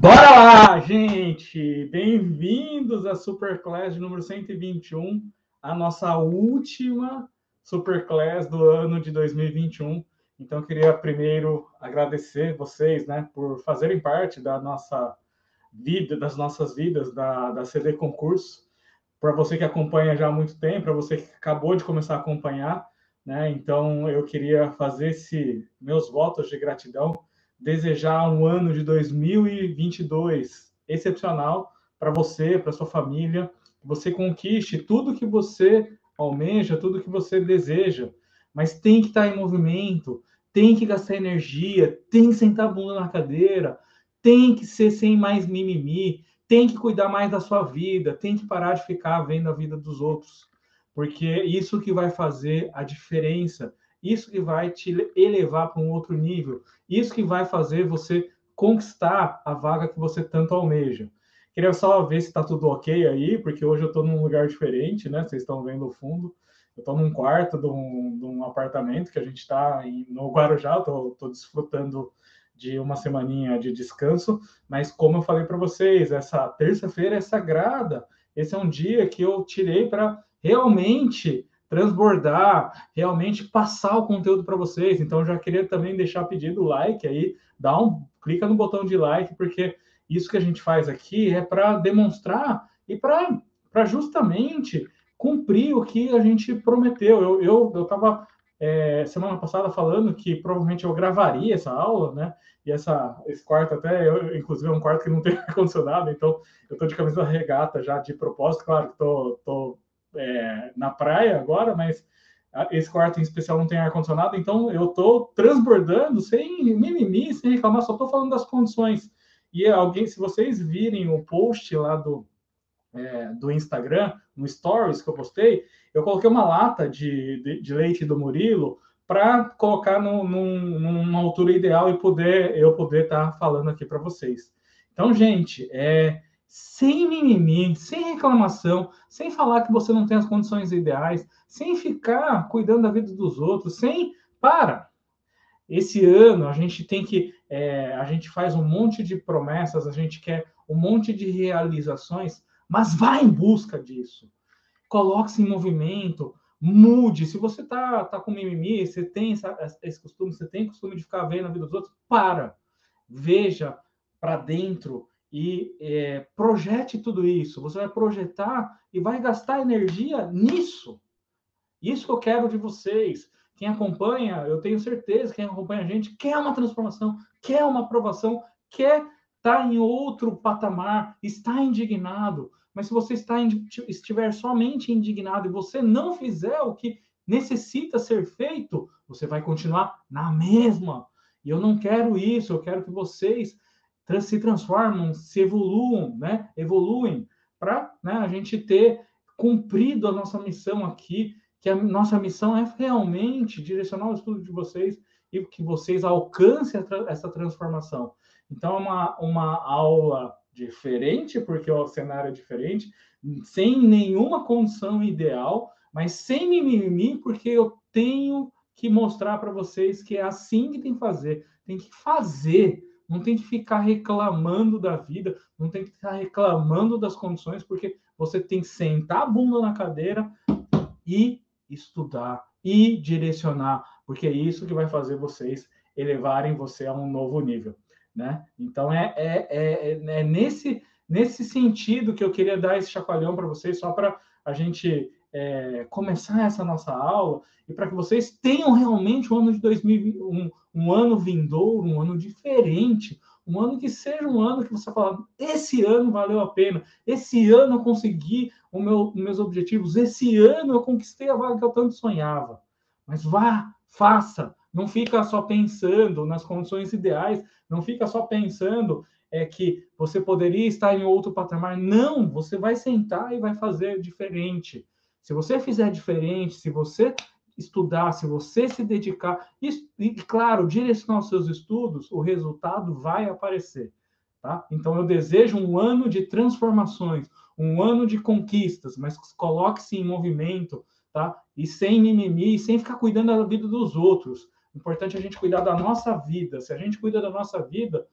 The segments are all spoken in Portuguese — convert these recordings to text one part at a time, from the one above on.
Bora lá, gente! Bem-vindos à Superclass de número 121, a nossa última Superclass do ano de 2021. Então, eu queria primeiro agradecer vocês, né, por fazerem parte da nossa vida, das nossas vidas, da, da CD Concurso. Para você que acompanha já há muito tempo, para você que acabou de começar a acompanhar, né, então eu queria fazer esse meus votos de gratidão desejar um ano de 2022 excepcional para você, para sua família, que você conquiste tudo que você almeja, tudo que você deseja, mas tem que estar em movimento, tem que gastar energia, tem que sentar a bunda na cadeira, tem que ser sem mais mimimi, tem que cuidar mais da sua vida, tem que parar de ficar vendo a vida dos outros, porque é isso que vai fazer a diferença isso que vai te elevar para um outro nível, isso que vai fazer você conquistar a vaga que você tanto almeja. Queria só ver se está tudo ok aí, porque hoje eu estou num lugar diferente, né? Vocês estão vendo o fundo. Eu estou num quarto de um, de um, apartamento que a gente está no Guarujá, estou desfrutando de uma semaninha de descanso, mas como eu falei para vocês, essa terça-feira é sagrada. Esse é um dia que eu tirei para realmente transbordar, realmente passar o conteúdo para vocês. Então, já queria também deixar pedido like aí, dá um, clica no botão de like, porque isso que a gente faz aqui é para demonstrar e para justamente cumprir o que a gente prometeu. Eu estava eu, eu é, semana passada falando que provavelmente eu gravaria essa aula, né? E essa, esse quarto até, eu, inclusive, é um quarto que não tem ar-condicionado, então eu estou de camisa regata já de propósito, claro que estou é, na praia agora, mas esse quarto em especial não tem ar-condicionado, então eu estou transbordando sem mimimi, sem reclamar, só estou falando das condições. E alguém, se vocês virem o post lá do, é, do Instagram, no Stories que eu postei, eu coloquei uma lata de, de, de leite do Murilo para colocar no, num, numa altura ideal e poder eu poder estar tá falando aqui para vocês. Então, gente, é, sem mimimi, sem reclamação, sem falar que você não tem as condições ideais, sem ficar cuidando da vida dos outros, sem. Para! Esse ano a gente tem que. É, a gente faz um monte de promessas, a gente quer um monte de realizações, mas vá em busca disso. Coloque-se em movimento, mude. Se você tá, tá com mimimi, você tem esse costume, você tem costume de ficar vendo a vida dos outros, para! Veja para dentro e é, projete tudo isso. Você vai projetar e vai gastar energia nisso. Isso que eu quero de vocês. Quem acompanha, eu tenho certeza, quem acompanha a gente quer uma transformação, quer uma aprovação, quer estar tá em outro patamar, está indignado. Mas se você está, estiver somente indignado e você não fizer o que necessita ser feito, você vai continuar na mesma. E eu não quero isso, eu quero que vocês se transformam, se evoluam, né? Evoluem para né, a gente ter cumprido a nossa missão aqui, que a nossa missão é realmente direcionar o estudo de vocês e que vocês alcancem essa transformação. Então, é uma, uma aula diferente, porque o cenário é diferente, sem nenhuma condição ideal, mas sem mimimi, porque eu tenho que mostrar para vocês que é assim que tem que fazer. Tem que fazer, não tem que ficar reclamando da vida, não tem que ficar reclamando das condições, porque você tem que sentar a bunda na cadeira e estudar e direcionar, porque é isso que vai fazer vocês elevarem você a um novo nível, né? Então é, é, é, é nesse, nesse sentido que eu queria dar esse chacoalhão para vocês, só para a gente é, começar essa nossa aula e para que vocês tenham realmente um ano de 2021, um, um ano vindouro, um ano diferente, um ano que seja um ano que você fala, esse ano valeu a pena, esse ano eu consegui o meu, os meus objetivos, esse ano eu conquistei a vaga que eu tanto sonhava. Mas vá, faça, não fica só pensando nas condições ideais, não fica só pensando é que você poderia estar em outro patamar. Não, você vai sentar e vai fazer diferente. Se você fizer diferente, se você estudar, se você se dedicar, e, e claro, direcionar os seus estudos, o resultado vai aparecer. Tá? Então, eu desejo um ano de transformações, um ano de conquistas, mas coloque-se em movimento, tá? E sem mimimi, sem ficar cuidando da vida dos outros. Importante a gente cuidar da nossa vida. Se a gente cuida da nossa vida,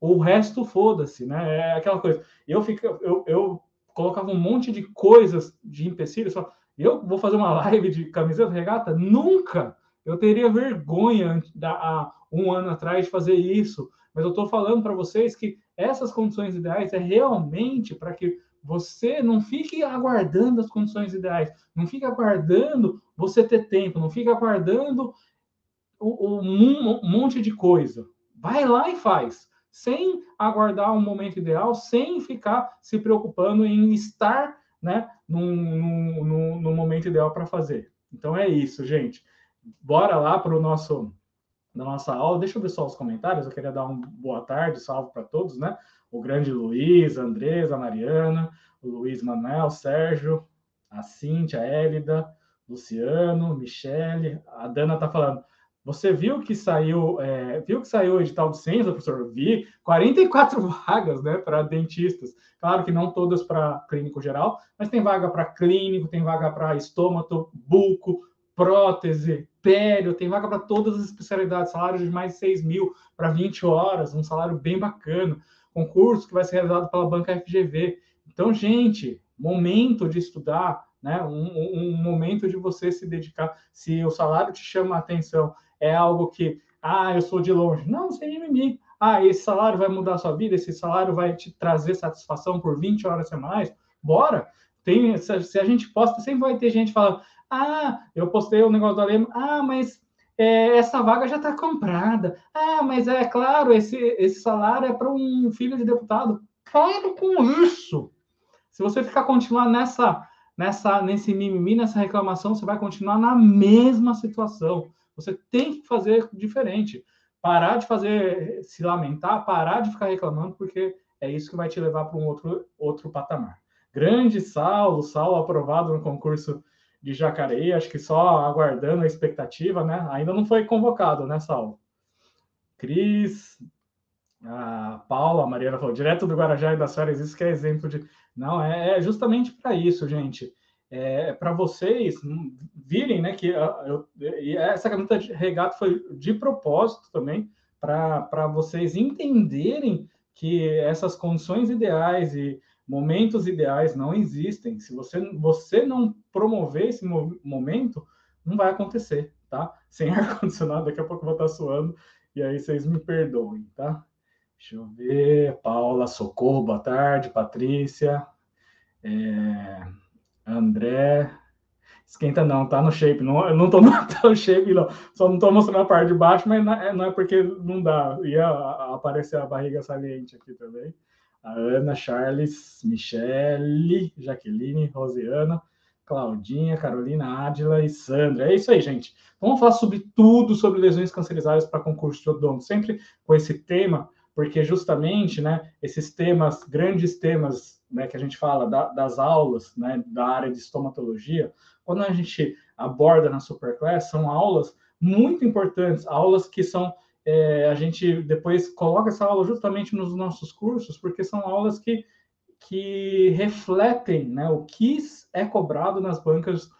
o resto foda-se, né? É aquela coisa. Eu, fico, eu, eu colocava um monte de coisas de empecilhos, só, eu vou fazer uma live de camiseta regata? Nunca! Eu teria vergonha da, há um ano atrás de fazer isso, mas eu estou falando para vocês que essas condições ideais é realmente para que você não fique aguardando as condições ideais, não fique aguardando você ter tempo, não fique aguardando o, o, um monte de coisa. Vai lá e faz, sem aguardar um momento ideal, sem ficar se preocupando em estar né, no, momento ideal para fazer. Então é isso, gente. Bora lá para o nosso da nossa aula. Deixa eu ver só os comentários. Eu queria dar uma boa tarde, salve para todos, né? O grande Luiz, a Andresa, a Mariana, o Luiz Manuel, Sérgio, a Cíntia, a Élida, Luciano, Michele. A Dana tá falando. Você viu que saiu, é, viu que saiu o edital de ciência, professor? Vi 44 vagas, né, para dentistas. Claro que não todas para clínico geral, mas tem vaga para clínico, tem vaga para estômago, buco, prótese, pério, tem vaga para todas as especialidades, salário de mais de 6 mil para 20 horas, um salário bem bacana. Concurso que vai ser realizado pela banca FGV. Então, gente, momento de estudar, né? Um, um, momento de você se dedicar. Se o salário te chama a atenção, é algo que, ah, eu sou de longe. Não, sem mimimi. Ah, esse salário vai mudar a sua vida, esse salário vai te trazer satisfação por 20 horas semanais. Bora! Tem, se a gente posta, sempre vai ter gente falando, ah, eu postei o um negócio do Alema, ah, mas é, essa vaga já está comprada. Ah, mas é claro, esse, esse salário é para um filho de deputado. Para com isso! Se você ficar continuar nessa, nessa, nesse mimimi, nessa reclamação, você vai continuar na mesma situação. Você tem que fazer diferente. Parar de fazer, se lamentar, parar de ficar reclamando, porque é isso que vai te levar para um outro, outro patamar. Grande Saulo, Saulo aprovado no concurso de Jacareí, acho que só aguardando a expectativa, né? Ainda não foi convocado, né, Saulo? Cris, a Paula, a Mariana falou, direto do Guarajá e das férias, isso que é exemplo de. Não, é, é justamente para isso, gente. É, para vocês virem, né, que eu, essa camisa de regata foi de propósito também, para vocês entenderem que essas condições ideais e momentos ideais não existem. Se você, você não promover esse momento, não vai acontecer, tá? Sem ar-condicionado, daqui a pouco eu vou estar suando, e aí vocês me perdoem, tá? Deixa eu ver. Paula, Socorro, boa tarde. Patrícia. É, André. Esquenta não, tá no shape. Não, eu não tô no tá shape, não. Só não tô mostrando a parte de baixo, mas não é, não é porque não dá. Ia aparecer a barriga saliente aqui também. A Ana, Charles, Michele, Jaqueline, Rosiana, Claudinha, Carolina, Adila e Sandra. É isso aí, gente. Vamos falar sobre tudo sobre lesões cancerizárias para concurso de odonto, sempre com esse tema porque justamente, né, esses temas, grandes temas, né, que a gente fala da, das aulas, né, da área de estomatologia, quando a gente aborda na Superclass, são aulas muito importantes, aulas que são é, a gente depois coloca essa aula justamente nos nossos cursos, porque são aulas que, que refletem né, o que é cobrado nas bancas,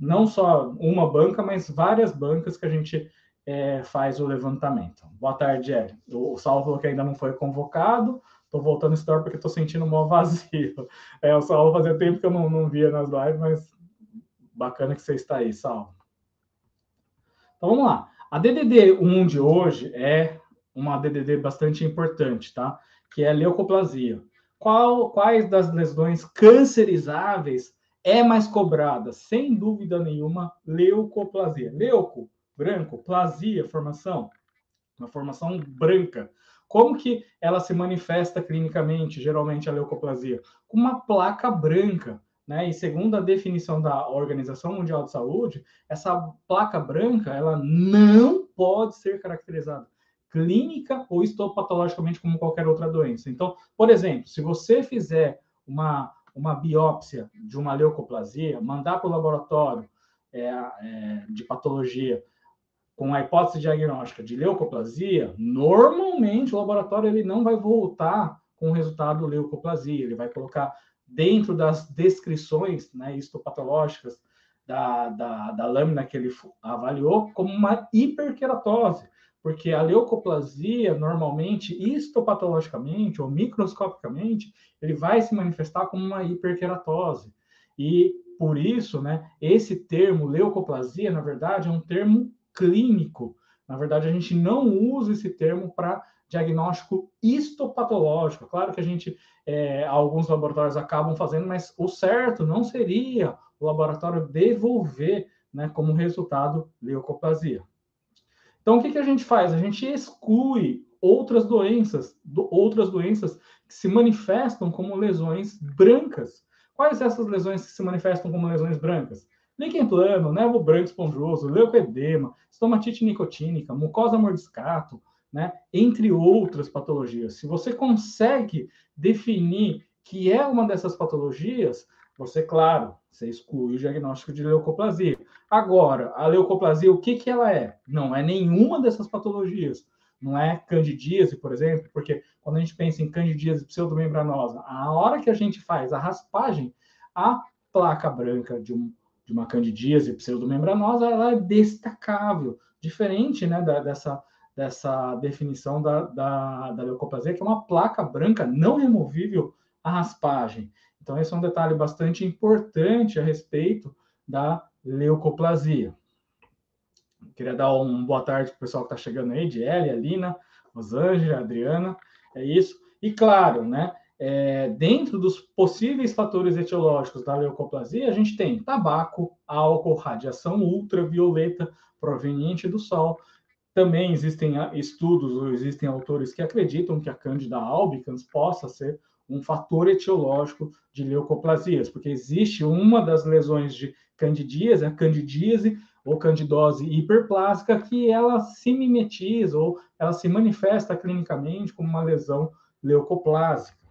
não só uma banca, mas várias bancas que a gente é, faz o levantamento. Boa tarde, Ed. O falou que ainda não foi convocado. Estou voltando a história porque estou sentindo um maior vazio. É, o Saulo fazia tempo que eu não, não via nas lives, mas bacana que você está aí, Saulo. Então vamos lá. A DDD 1 de hoje é uma DDD bastante importante, tá? Que é a leucoplasia. Qual, quais das lesões cancerizáveis é mais cobrada? Sem dúvida nenhuma, leucoplasia. Leuco branco, plasia, formação, uma formação branca. Como que ela se manifesta clinicamente, geralmente a leucoplasia? Com uma placa branca, né? E segundo a definição da Organização Mundial de Saúde, essa placa branca, ela não pode ser caracterizada clínica ou histopatologicamente como qualquer outra doença. Então, por exemplo, se você fizer uma, uma biópsia de uma leucoplasia, mandar para o laboratório é, é, de patologia com a hipótese diagnóstica de leucoplasia, normalmente o laboratório ele não vai voltar com o resultado leucoplasia, ele vai colocar dentro das descrições né, histopatológicas da, da, da lâmina que ele avaliou como uma hiperqueratose, porque a leucoplasia, normalmente, histopatologicamente ou microscopicamente, ele vai se manifestar como uma hiperqueratose. E por isso, né, esse termo leucoplasia, na verdade, é um termo clínico. Na verdade, a gente não usa esse termo para diagnóstico histopatológico. Claro que a gente, é, alguns laboratórios acabam fazendo, mas o certo não seria o laboratório devolver né, como resultado leucoplasia. Então, o que, que a gente faz? A gente exclui outras doenças, do, outras doenças que se manifestam como lesões brancas. Quais essas lesões que se manifestam como lesões brancas? Líquen plano, nevo branco esponjoso, leucoedema, estomatite nicotínica, mucosa mordiscato, né? entre outras patologias. Se você consegue definir que é uma dessas patologias, você, claro, você exclui o diagnóstico de leucoplasia. Agora, a leucoplasia, o que, que ela é? Não é nenhuma dessas patologias. Não é candidíase, por exemplo, porque quando a gente pensa em candidíase pseudomembranosa, a hora que a gente faz a raspagem, a placa branca de, um, de uma candidíase pseudomembranosa, ela é destacável, diferente né, da, dessa, dessa definição da, da, da leucoplasia, que é uma placa branca não removível à raspagem. Então, esse é um detalhe bastante importante a respeito da leucoplasia. Queria dar uma boa tarde para o pessoal que está chegando aí, de Elia, Lina, Rosângela, Adriana, é isso. E claro, né, é, dentro dos possíveis fatores etiológicos da leucoplasia, a gente tem tabaco, álcool, radiação ultravioleta proveniente do sol. Também existem ah, estudos ou existem autores que acreditam que a Candida albicans possa ser um fator etiológico de leucoplasias, porque existe uma das lesões de candidíase, a candidíase ou candidose hiperplásica, que ela se mimetiza ou ela se manifesta clinicamente como uma lesão leucoplásica.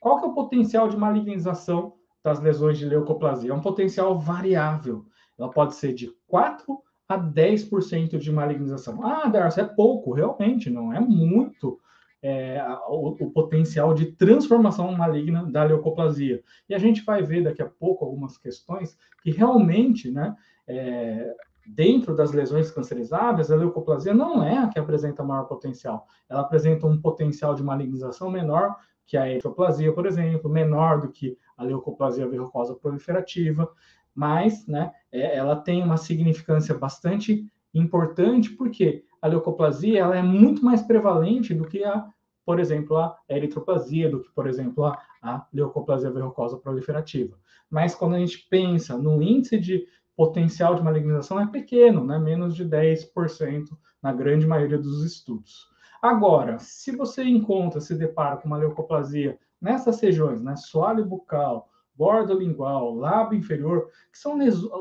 Qual que é o potencial de malignização das lesões de leucoplasia? É um potencial variável. Ela pode ser de 4 a 10% de malignização. Ah, Darcy, é pouco, realmente, não é muito é, o, o, potencial de transformação maligna da leucoplasia. E a gente vai ver daqui a pouco algumas questões que realmente, né, é, dentro das lesões cancerizáveis, a leucoplasia não é a que apresenta maior potencial. Ela apresenta um potencial de malignização menor que a eritroplasia, por exemplo, menor do que a leucoplasia verrucosa proliferativa, mas né, é, ela tem uma significância bastante importante, porque a leucoplasia ela é muito mais prevalente do que a, por exemplo, a eritroplasia, do que, por exemplo, a, a leucoplasia verrucosa proliferativa. Mas quando a gente pensa no índice de potencial de malignização é pequeno, né? menos de 10% na grande maioria dos estudos. Agora, se você encontra, se depara com uma leucoplasia nessas regiões, né, soalho bucal, borda lingual, lábio inferior, que são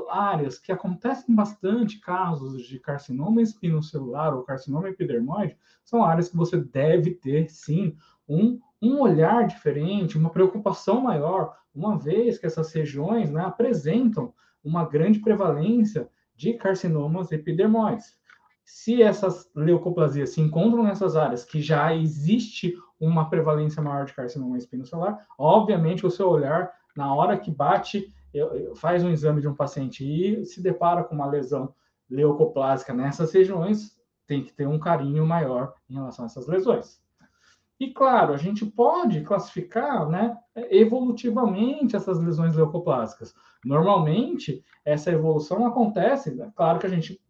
áreas que acontecem bastante casos de carcinoma espinocelular ou carcinoma epidermoide, são áreas que você deve ter, sim, um, um olhar diferente, uma preocupação maior, uma vez que essas regiões né, apresentam uma grande prevalência de carcinomas epidermoides. Se essas leucoplasias se encontram nessas áreas que já existe uma prevalência maior de carcinoma espinocelular, obviamente o seu olhar na hora que bate, faz um exame de um paciente e se depara com uma lesão leucoplásica nessas regiões, tem que ter um carinho maior em relação a essas lesões. E claro, a gente pode classificar né, evolutivamente essas lesões leucoplásicas. Normalmente, essa evolução acontece, né, claro que a gente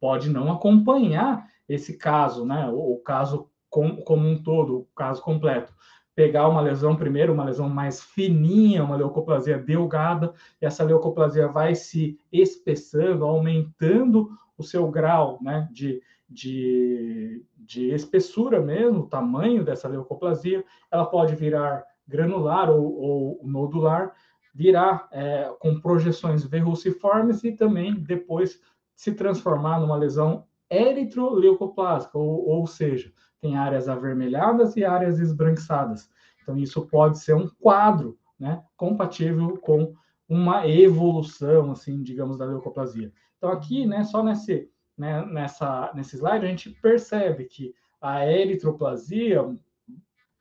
pode não acompanhar esse caso, né, o, caso com, como um todo, o caso completo. Pegar uma lesão primeiro, uma lesão mais fininha, uma leucoplasia delgada, e essa leucoplasia vai se espessando, aumentando o seu grau né, de, de, de espessura mesmo, o tamanho dessa leucoplasia, ela pode virar granular ou, ou nodular, virar é, com projeções verruciformes e também depois se transformar numa lesão eritroleucoplásica, ou, ou seja, tem áreas avermelhadas e áreas esbranquiçadas. Então, isso pode ser um quadro né, compatível com uma evolução, assim, digamos, da leucoplasia. Então, aqui, né, só nesse, né, nessa, nesse slide, a gente percebe que a eritroplasia,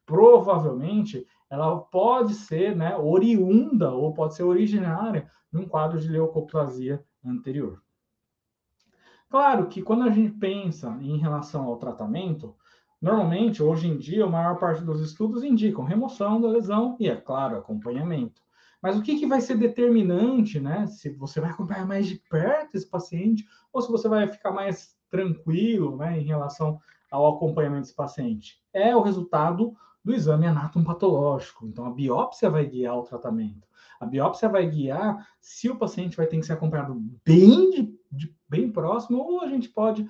provavelmente, ela pode ser né, oriunda ou pode ser originária de um quadro de leucoplasia anterior. Claro que quando a gente pensa em relação ao tratamento, normalmente, hoje em dia, a maior parte dos estudos indicam remoção da lesão e, é claro, acompanhamento. Mas o que, que vai ser determinante, né? Se você vai acompanhar mais de perto esse paciente ou se você vai ficar mais tranquilo, né, em relação ao acompanhamento desse paciente? É o resultado do exame anatomopatológico. Então, a biópsia vai guiar o tratamento. A biópsia vai guiar se o paciente vai ter que ser acompanhado bem, de, bem próximo ou a gente pode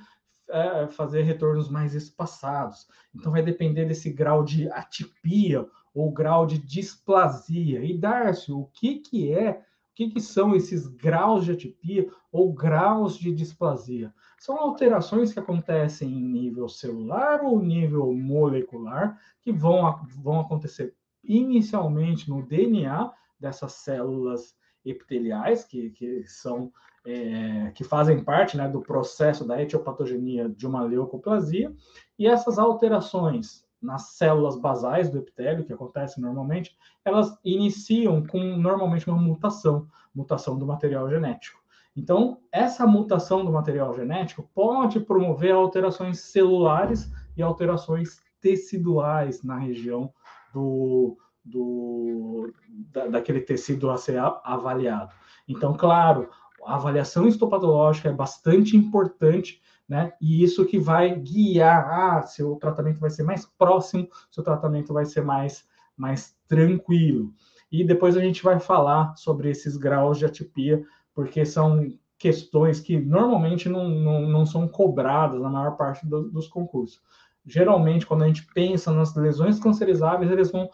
é, fazer retornos mais espaçados. Então, vai depender desse grau de atipia ou grau de displasia. E, Darcio, o que, que é, o que, que são esses graus de atipia ou graus de displasia? São alterações que acontecem em nível celular ou nível molecular, que vão, vão acontecer inicialmente no DNA dessas células epiteliais, que, que são é, que fazem parte né, do processo da etiopatogenia de uma leucoplasia, e essas alterações nas células basais do epitélio, que acontece normalmente, elas iniciam com normalmente uma mutação, mutação do material genético. Então, essa mutação do material genético pode promover alterações celulares e alterações teciduais na região do, do da, daquele tecido a ser avaliado. Então, claro, a avaliação histopatológica é bastante importante né? E isso que vai guiar ah, se o tratamento vai ser mais próximo, se o tratamento vai ser mais, mais tranquilo. E depois a gente vai falar sobre esses graus de atipia, porque são questões que normalmente não, não, não são cobradas na maior parte do, dos concursos. Geralmente, quando a gente pensa nas lesões cancerizáveis, eles vão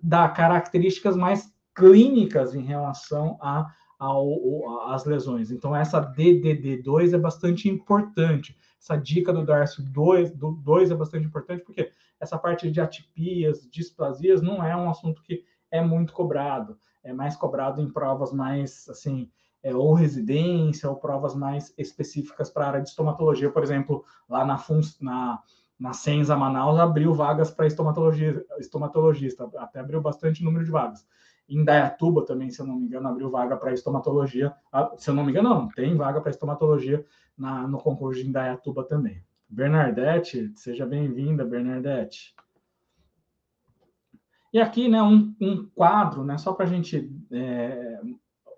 dar características mais clínicas em relação a ao, lesões. Então, essa DDD2 é bastante importante. Essa dica do Darcio 2, do 2 é bastante importante, porque essa parte de atipias, displasias, não é um assunto que é muito cobrado. É mais cobrado em provas mais, assim, é, ou residência, ou provas mais específicas para a área de estomatologia. Por exemplo, lá na, na, na Senza Manaus abriu vagas para estomatologista, até abriu bastante número de vagas. Em Dayatuba também, se eu não me engano, abriu vaga para estomatologia. Ah, se eu não me engano, não, tem vaga para estomatologia na, no concurso de Indaiatuba também. Bernardete, seja bem-vinda, Bernardete. E aqui, né, um, um quadro, né, só para a gente é,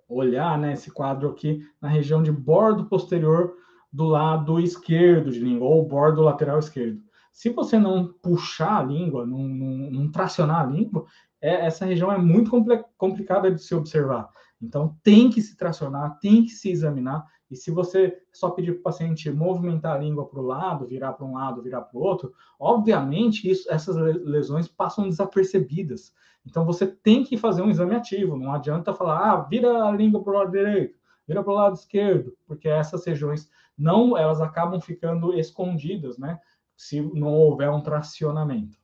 olhar, né, esse quadro aqui na região de bordo posterior do lado esquerdo de língua, ou bordo lateral esquerdo. Se você não puxar a língua, não, não, não tracionar a língua, é, essa região é muito complicada de se observar. Então, tem que se tracionar, tem que se examinar. E se você só pedir para o paciente movimentar a língua para o lado, virar para um lado, virar para o outro, obviamente isso, essas lesões passam desapercebidas. Então, você tem que fazer um exame ativo. Não adianta falar, ah, vira a língua para o lado direito, vira para o lado esquerdo, porque essas regiões não, elas acabam ficando escondidas, né? Se não houver um tracionamento.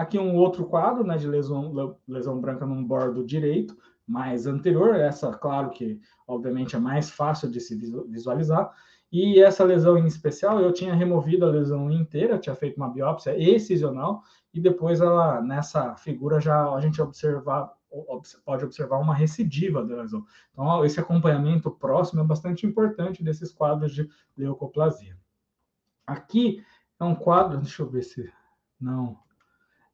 Aqui um outro quadro né, de lesão, lesão branca num bordo direito, mais anterior. Essa, claro que, obviamente, é mais fácil de se visualizar. E essa lesão em especial, eu tinha removido a lesão inteira, tinha feito uma biópsia excisional, e depois ela, nessa figura já a gente observar, pode observar uma recidiva da lesão. Então, esse acompanhamento próximo é bastante importante desses quadros de leucoplasia. Aqui é um quadro, deixa eu ver se. Não,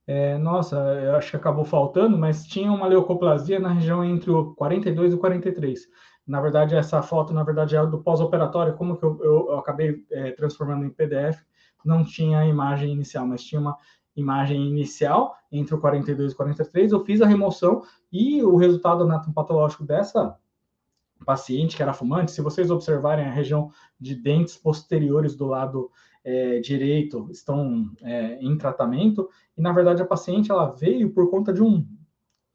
é, nossa, eu acho que acabou faltando, mas tinha uma leucoplasia na região entre o 42 e o 43. Na verdade, essa foto, na verdade, é do pós-operatório, como que eu, eu, eu acabei é, transformando em PDF, não tinha a imagem inicial, mas tinha uma imagem inicial entre o 42 e o 43, eu fiz a remoção e o resultado anatomopatológico dessa paciente que era fumante, se vocês observarem a região de dentes posteriores do lado é, direito estão é, em tratamento, e na verdade a paciente ela veio por conta de um,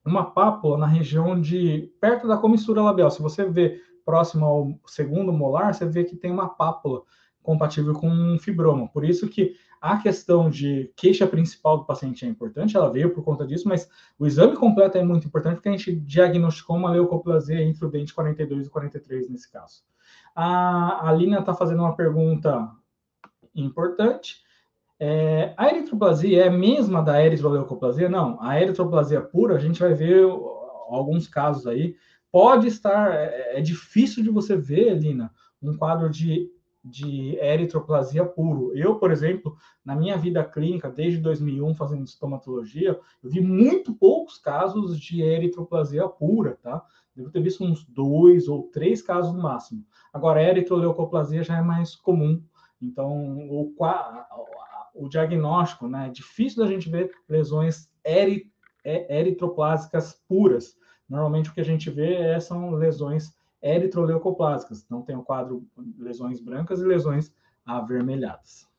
uma pápula na região de perto da comissura labial. Se você vê próximo ao segundo molar, você vê que tem uma pápula compatível com um fibroma. Por isso que a questão de queixa principal do paciente é importante, ela veio por conta disso, mas o exame completo é muito importante porque a gente diagnosticou uma leucoplasia entre o dente 42 e 43 nesse caso. A, a Lina está fazendo uma pergunta importante. É, a eritroplasia é a mesma da eritroleucoplasia? Não, a eritroplasia pura, a gente vai ver alguns casos aí. Pode estar, é, é difícil de você ver, Lina, um quadro de, de eritroplasia puro. Eu, por exemplo, na minha vida clínica, desde 2001, fazendo estomatologia, eu vi muito poucos casos de eritroplasia pura, tá? Devo ter visto uns dois ou três casos no máximo. Agora, eritroleucoplasia já é mais comum. Então, o, o diagnóstico, né? É difícil da gente ver lesões eri, é, eritroplásicas puras. Normalmente, o que a gente vê é, são lesões eritroleucoplásicas. Então, tem o quadro lesões brancas e lesões avermelhadas.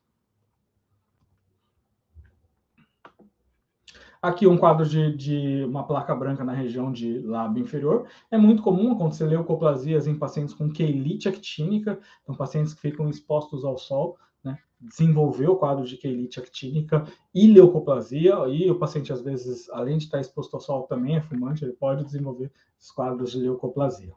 Aqui um quadro de, de, uma placa branca na região de lábio inferior. É muito comum acontecer leucoplasias em pacientes com quelite actínica, então pacientes que ficam expostos ao sol, né? O quadro de quelite actínica e leucoplasia, e o paciente, às vezes, além de estar exposto ao sol, também é fumante, ele pode desenvolver esses quadros de leucoplasia.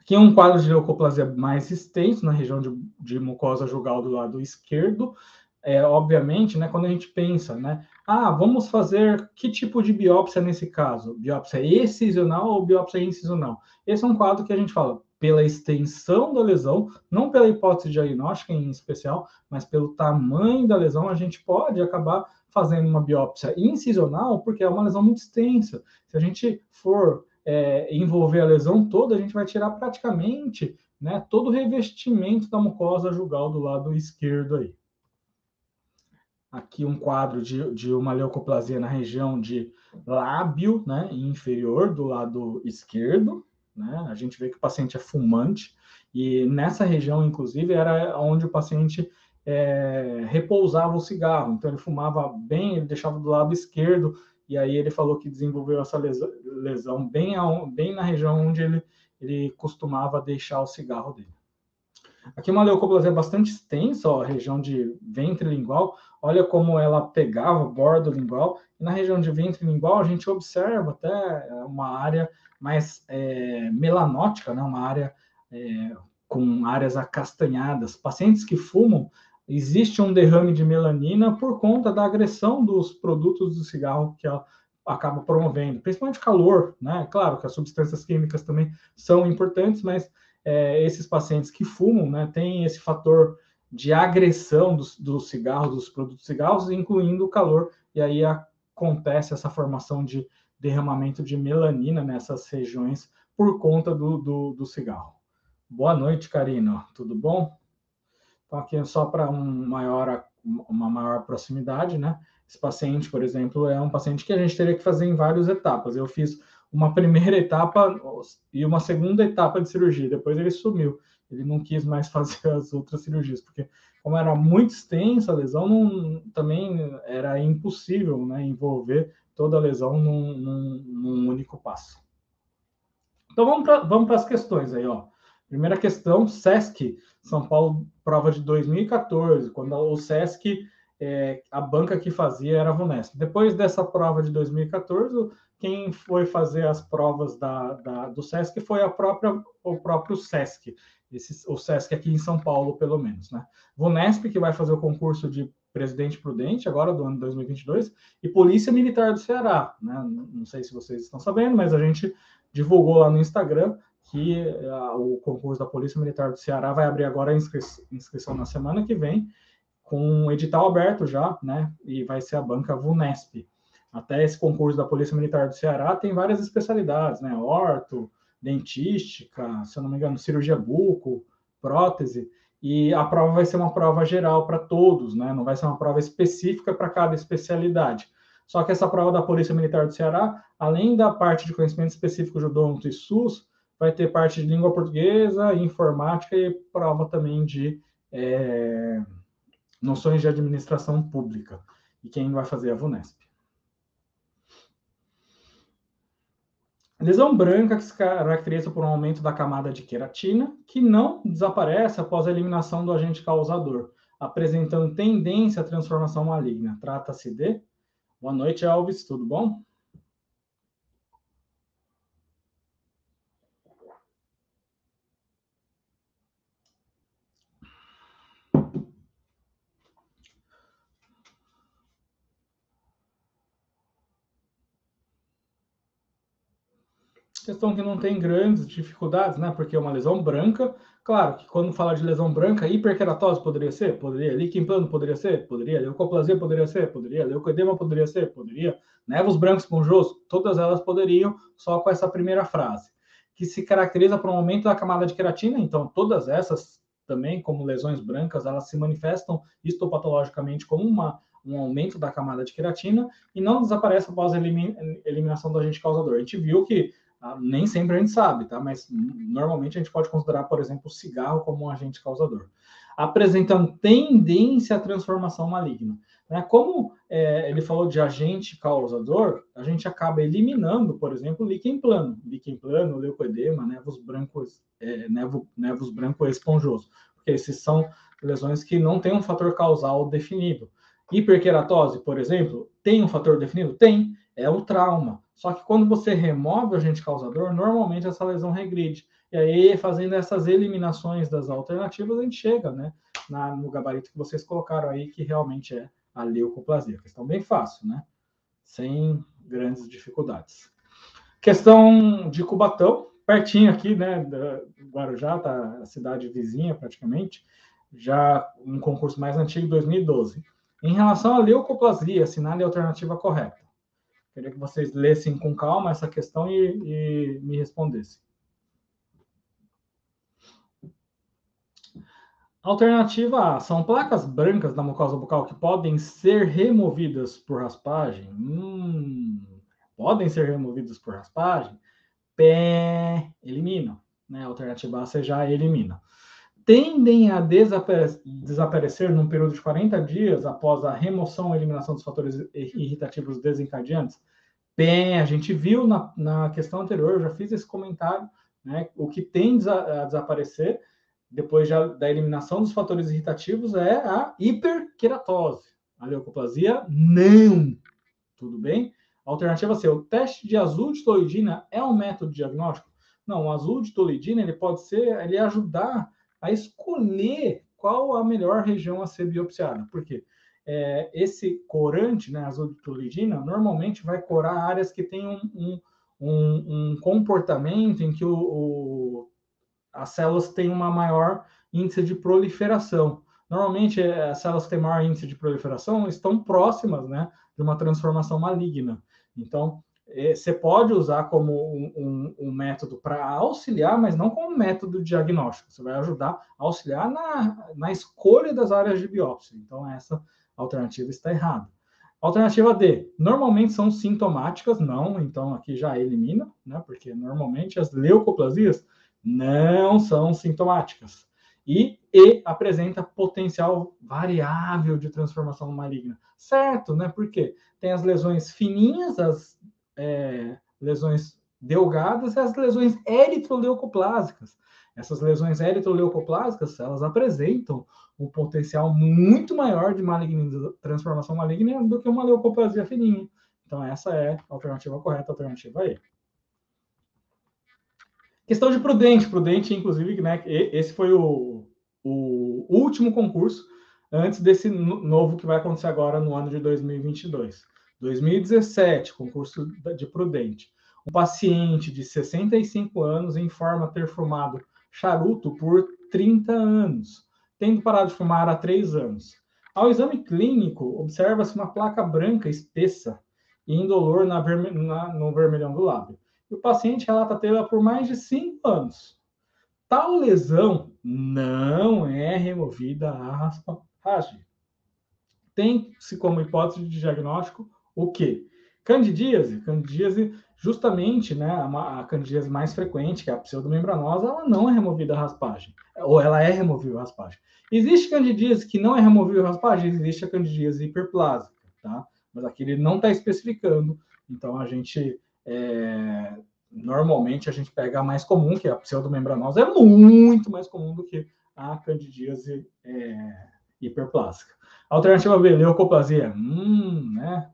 Aqui é um quadro de leucoplasia mais extenso na região de, de mucosa jugal do lado esquerdo, é, obviamente, né, quando a gente pensa, né, ah, vamos fazer que tipo de biópsia nesse caso? Biópsia excisional ou biópsia incisional? Esse é um quadro que a gente fala pela extensão da lesão, não pela hipótese diagnóstica em especial, mas pelo tamanho da lesão, a gente pode acabar fazendo uma biópsia incisional, porque é uma lesão muito extensa. Se a gente for é, envolver a lesão toda, a gente vai tirar praticamente né, todo o revestimento da mucosa jugal do lado esquerdo aí aqui um quadro de, de uma leucoplasia na região de lábio né, inferior, do lado esquerdo. Né? A gente vê que o paciente é fumante, e nessa região, inclusive, era onde o paciente é, repousava o cigarro. Então, ele fumava bem, ele deixava do lado esquerdo, e aí ele falou que desenvolveu essa lesão, bem, bem na região onde ele, ele costumava deixar o cigarro dele. Aqui uma leucoplasia bastante extensa, ó, região de ventre lingual. Olha como ela pegava o bordo lingual. E na região de ventre lingual a gente observa até uma área mais é, melanótica, né? uma área é, com áreas acastanhadas. Pacientes que fumam, existe um derrame de melanina por conta da agressão dos produtos do cigarro que ela acaba promovendo, principalmente calor, né? Claro que as substâncias químicas também são importantes, mas é, esses pacientes que fumam, né, têm esse fator de agressão dos, do cigarro, dos produtos cigarros, incluindo o calor, e aí acontece essa formação de derramamento de melanina nessas regiões por conta do, do, do cigarro. Boa noite, Karina, tudo bom? Então, aqui é só para um maior, uma maior proximidade, né? Esse paciente, por exemplo, é um paciente que a gente teria que fazer em várias etapas. Eu fiz uma primeira etapa e uma segunda etapa de cirurgia. Depois ele sumiu. Ele não quis mais fazer as outras cirurgias, porque como era muito extensa a lesão, não, também era impossível né, envolver toda a lesão num, num, num único passo. Então vamos para vamos as questões aí, ó. Primeira questão, SESC, São Paulo, prova de 2014, quando o SESC, é, a banca que fazia era a Vunesp. Depois dessa prova de 2014, quem foi fazer as provas da, da, do SESC foi a própria, o próprio SESC, esse, o SESC aqui em São Paulo, pelo menos. Né? Vunesp, que vai fazer o concurso de presidente prudente, agora do ano 2022, e Polícia Militar do Ceará. Né? Não sei se vocês estão sabendo, mas a gente divulgou lá no Instagram que a, o concurso da Polícia Militar do Ceará vai abrir agora a inscri inscrição na semana que vem, com um edital aberto já, né? E vai ser a banca Vunesp. Até esse concurso da Polícia Militar do Ceará tem várias especialidades, né? Orto, dentística, se eu não me engano, cirurgia buco, prótese. E a prova vai ser uma prova geral para todos, né? Não vai ser uma prova específica para cada especialidade. Só que essa prova da Polícia Militar do Ceará, além da parte de conhecimento específico de odonto e SUS, vai ter parte de língua portuguesa, informática e prova também de é, noções de administração pública. E quem vai fazer é a VUNESP. Lesão branca que se caracteriza por um aumento da camada de queratina, que não desaparece após a eliminação do agente causador, apresentando tendência à transformação maligna. Trata-se de. Boa noite, Elvis, tudo bom? Questão que não tem grandes dificuldades, né? Porque é uma lesão branca Claro que quando fala de lesão branca, hiperkeratose poderia ser? Poderia. Líquen plano poderia ser? Poderia. Leucoplasia poderia ser? Poderia. Leucodema poderia ser? Poderia. Nevos brancos esponjoso? Todas elas poderiam, só com essa primeira frase. Que se caracteriza por um aumento da camada de queratina, então todas essas também, como lesões brancas, elas se manifestam histopatologicamente como uma, um aumento da camada de queratina e não desaparece após a eliminação do agente causador. A gente viu que nem sempre a gente sabe, tá? Mas normalmente a gente pode considerar, por exemplo, o cigarro como um agente causador. Apresentando tendência à transformação maligna. Né? Como é, ele falou de agente causador, a gente acaba eliminando, por exemplo, líquen plano. Líquen plano, leucoedema, nevos brancos, é, nevo, nevos branco esponjoso. Porque esses são lesões que não têm um fator causal definido. Hiperkeratose, por exemplo, tem um fator definido? Tem, é o trauma. Só que quando você remove o agente causador, normalmente essa lesão regride. E aí, fazendo essas eliminações das alternativas, a gente chega né, na, no gabarito que vocês colocaram aí, que realmente é a leucoplasia. Questão bem fácil, né? Sem grandes dificuldades. Questão de Cubatão, pertinho aqui, né? Da Guarujá, tá a cidade vizinha praticamente, já um concurso mais antigo, 2012. Em relação à leucoplasia, assinale a alternativa correta. Queria que vocês lessem com calma essa questão e, e me respondessem. Alternativa A: são placas brancas da mucosa bucal que podem ser removidas por raspagem? Hum, podem ser removidas por raspagem? Pé, elimina. Né? Alternativa A você já elimina. Tendem a desaparecer, desaparecer num período de 40 dias após a remoção ou eliminação dos fatores irritativos desencadeantes? Bem, a gente viu na, na questão anterior, eu já fiz esse comentário, né? O que tende a, a desaparecer depois já, da eliminação dos fatores irritativos é a hiperqueratose. A leucoplasia, não. Tudo bem? Alternativa C, o teste de azul de tolidina é um método diagnóstico? Não, o azul de tolidina, ele pode ser, ele ajudar a escolher qual a melhor região a ser biopsiada. Por quê? É, esse corante, né, azolitolidina, normalmente vai corar áreas que têm um, um, um, um comportamento em que o, o, as células têm uma maior índice de proliferação. Normalmente, é, as células que têm maior índice de proliferação estão próximas né, de uma transformação maligna. Então, é, você pode usar como um, um, um método para auxiliar, mas não como método diagnóstico. Você vai ajudar a auxiliar na, na escolha das áreas de biópsia. Então, essa alternativa está errada. Alternativa D, normalmente são sintomáticas, não, então aqui já elimina, né? Porque normalmente as leucoplasias não são sintomáticas. E E apresenta potencial variável de transformação maligna. Certo, né? Porque tem as lesões fininhas, as é, lesões delgadas e as lesões eritroleucoplásicas. Essas lesões eritroleucoplásicas, elas apresentam um potencial muito maior de malignização, transformação maligna do que uma leucoplasia fininha. Então, essa é a alternativa correta, a alternativa E. Questão de prudente. Prudente, inclusive, né, esse foi o, o último concurso antes desse novo que vai acontecer agora no ano de 2022. 2017, concurso de prudente. Um paciente de 65 anos informa ter fumado charuto por 30 anos tendo parado de fumar há três anos. Ao exame clínico, observa-se uma placa branca espessa e indolor na na, no vermelhão do lábio. E o paciente relata tê-la por mais de cinco anos. Tal lesão não é removida a raspagem. Tem-se como hipótese de diagnóstico o quê? Candidíase. Candidíase justamente né, a, a candidíase mais frequente, que é a pseudomembranosa, ela não é removida a raspagem, ou ela é removível a raspagem. Existe candidíase que não é removível a raspagem, existe a candidíase hiperplásica, tá? Mas aqui ele não está especificando, então a gente, é, normalmente a gente pega a mais comum, que é a pseudomembranosa, é muito mais comum do que a candidíase é, hiperplásica. Alternativa B, leucoplasia, hum, né?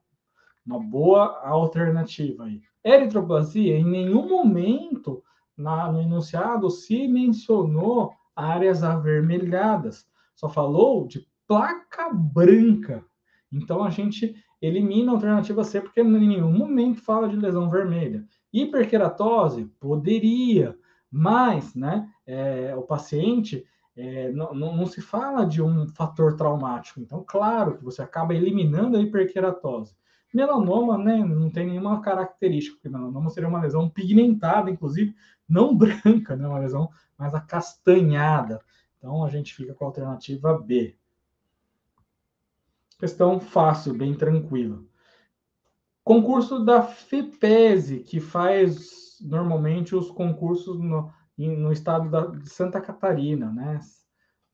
Uma boa alternativa aí. Eritroplasia, em nenhum momento na, no enunciado se mencionou áreas avermelhadas, só falou de placa branca. Então a gente elimina a alternativa C porque em nenhum momento fala de lesão vermelha. Hiperkeratose poderia, mas, né, é, o paciente, é, não, não, não, se fala de um fator traumático. Então, claro que você acaba eliminando a hiperqueratose. Melanoma, né, não tem nenhuma característica, porque melanoma seria uma lesão pigmentada, inclusive, não branca, né, uma lesão mais acastanhada. Então, a gente fica com a alternativa B. Questão fácil, bem tranquila. Concurso da FIPESE, que faz normalmente os concursos no, no estado da, de Santa Catarina, né?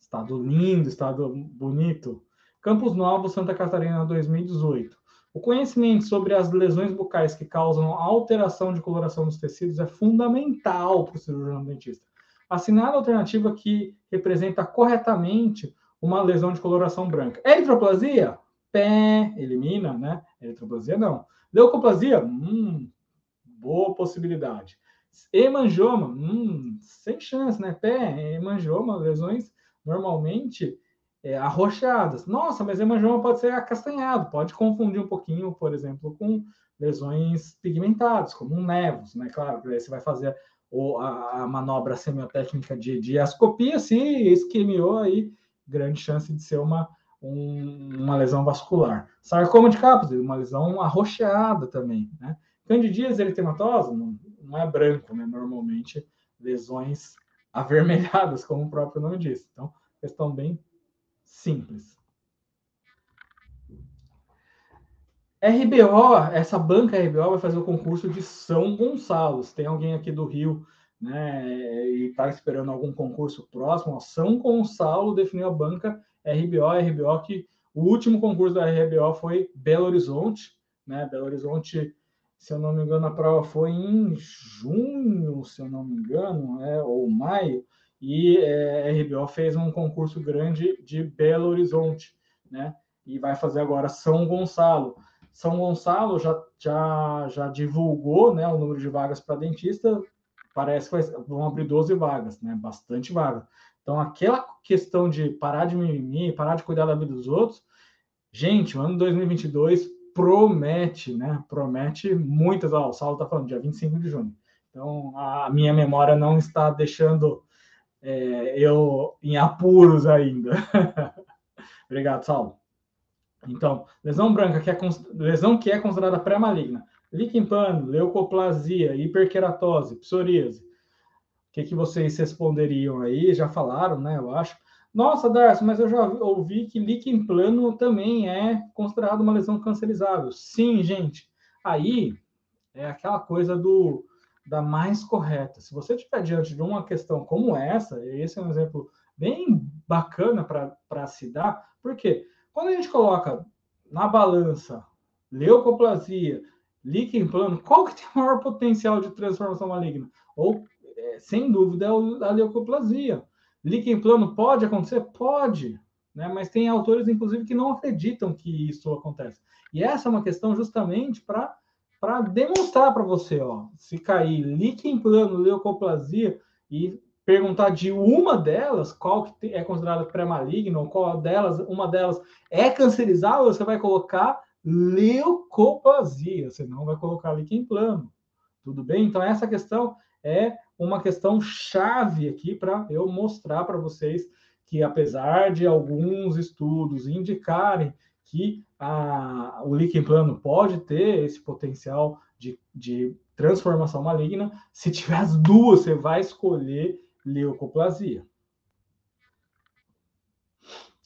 Estado lindo, estado bonito. Campos Novos, Santa Catarina, 2018. O conhecimento sobre as lesões bucais que causam alteração de coloração dos tecidos é fundamental para o cirurgião dentista. Assinar a alternativa que representa corretamente uma lesão de coloração branca. Eritroplasia? Pé, elimina, né? Eritroplasia não. Leucoplasia? Hum, boa possibilidade. Hemangioma? Hum, sem chance, né? Pé, hemangioma, lesões normalmente é, arroxeadas. Nossa, mas hemangioma pode ser acastanhado, pode confundir um pouquinho, por exemplo, com lesões pigmentadas, como um nevos, né? Claro, aí você vai fazer o, a, a, manobra semiotécnica de, de ascopia, se esquemiou aí, grande chance de ser uma, um, uma lesão vascular. Sarcoma de Kaposi, uma lesão arroxeada também, né? Candidíase eritematosa, não, não é branco, né? Normalmente lesões avermelhadas, como o próprio nome diz. Então, questão bem simples. RBO, essa banca RBO vai fazer o concurso de São Gonçalo. Tem alguém aqui do Rio, né, e está esperando algum concurso próximo, São Gonçalo definiu a banca RBO, RBO que o último concurso da RBO foi Belo Horizonte, né? Belo Horizonte, se eu não me engano, a prova foi em junho, se eu não me engano, é, ou maio, e é, a RBO fez um concurso grande de Belo Horizonte, né? E vai fazer agora São Gonçalo. São Gonçalo já, já, já divulgou né, o número de vagas para dentista, parece que vão abrir 12 vagas, né? Bastante vaga. Então, aquela questão de parar de mimimi, parar de cuidar da vida dos outros, gente, o ano 2022 promete, né? Promete muitas. Ó, o Saulo está falando, dia 25 de junho. Então, a minha memória não está deixando é, eu em apuros ainda. Obrigado, Saulo. Então, lesão branca, que é, lesão que é considerada pré-maligna. Líquen plano, leucoplasia, hiperqueratose, psoríase que, que vocês responderiam aí? Já falaram, né? Eu acho. Nossa, Darcy, mas eu já ouvi que líquen plano também é considerado uma lesão cancerizável. Sim, gente. Aí é aquela coisa do da mais correta. Se você estiver diante de uma questão como essa, esse é um exemplo bem bacana para se dar, porque quando a gente coloca na balança leucoplasia, líquen plano, qual que tem maior potencial de transformação maligna? Ou é, sem dúvida, é a leucoplasia. Líquen plano pode acontecer? Pode, né? mas tem autores, inclusive, que não acreditam que isso acontece. E essa é uma questão justamente para para demonstrar para você, ó, se cair líquen plano, leucoplasia e perguntar de uma delas, qual que é considerada pré-maligna, ou qual delas, uma delas é cancerizável, você vai colocar leucoplasia, você não vai colocar líquen plano. Tudo bem? Então, essa questão é uma questão chave aqui para eu mostrar para vocês que, apesar de alguns estudos indicarem que a, o líquen plano pode ter esse potencial de, de transformação maligna, se tiver as duas, você vai escolher leucoplasia.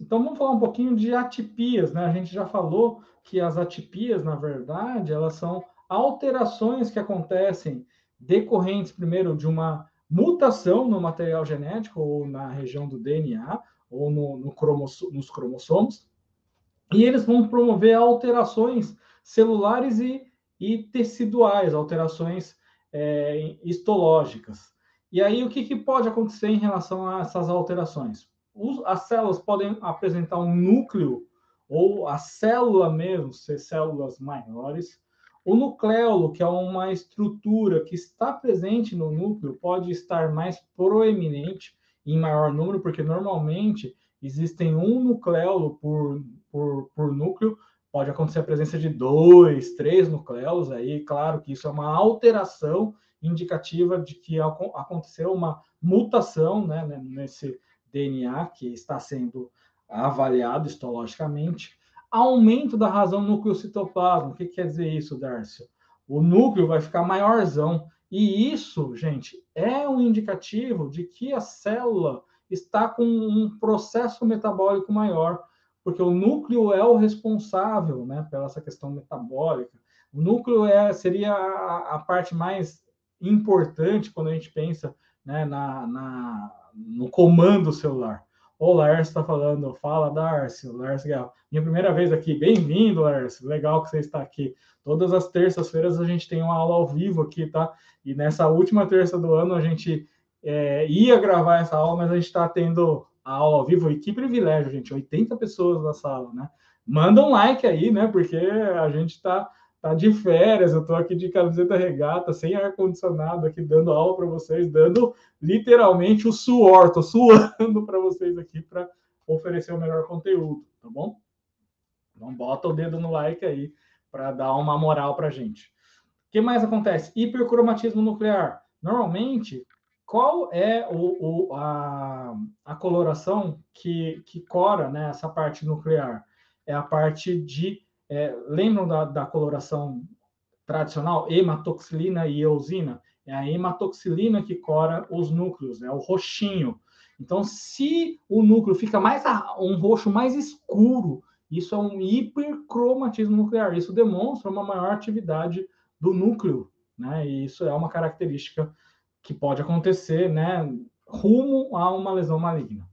Então vamos falar um pouquinho de atipias, né? A gente já falou que as atipias, na verdade, elas são alterações que acontecem decorrentes, primeiro, de uma mutação no material genético ou na região do DNA ou no, no nos cromossomos, e eles vão promover alterações celulares e, e teciduais, alterações é, histológicas. E aí, o que, que, pode acontecer em relação a essas alterações? Os, as células podem apresentar um núcleo, ou a célula mesmo, ser células maiores, o nucleolo, que é uma estrutura que está presente no núcleo, pode estar mais proeminente em maior número, porque normalmente existem um nucleolo por, por, por núcleo, pode acontecer a presença de dois, três nucleolos, aí, claro que isso é uma alteração indicativa de que aconteceu uma mutação né, nesse DNA que está sendo avaliado histologicamente. Aumento da razão núcleo citoplasma. O que quer dizer isso, Darcio? O núcleo vai ficar maiorzão. E isso, gente, é um indicativo de que a célula está com um processo metabólico maior, porque o núcleo é o responsável né, pela essa questão metabólica. O núcleo é, seria a, a parte mais importante quando a gente pensa né, na, na, no comando celular. O Lars está falando, fala Darcy, Lars Minha primeira vez aqui, bem-vindo, Lars. Legal que você está aqui. Todas as terças-feiras a gente tem uma aula ao vivo aqui, tá? E nessa última terça do ano a gente é, ia gravar essa aula, mas a gente está tendo a aula ao vivo. E que privilégio, gente! 80 pessoas na sala, né? Manda um like aí, né? Porque a gente está tá de férias, eu estou aqui de camiseta regata, sem ar-condicionado, aqui dando aula para vocês, dando literalmente o suor, estou suando para vocês aqui para oferecer o melhor conteúdo, tá bom? Então bota o dedo no like aí para dar uma moral para gente. O que mais acontece? Hipercromatismo nuclear. Normalmente, qual é o, o a, a coloração que, que cora né, essa parte nuclear? É a parte de é, lembram da, da, coloração tradicional, hematoxilina e eosina? É a hematoxilina que cora os núcleos, é o roxinho. Então, se o núcleo fica mais um roxo mais escuro, isso é um hipercromatismo nuclear. Isso demonstra uma maior atividade do núcleo, né? E isso é uma característica que pode acontecer, né? Rumo a uma lesão maligna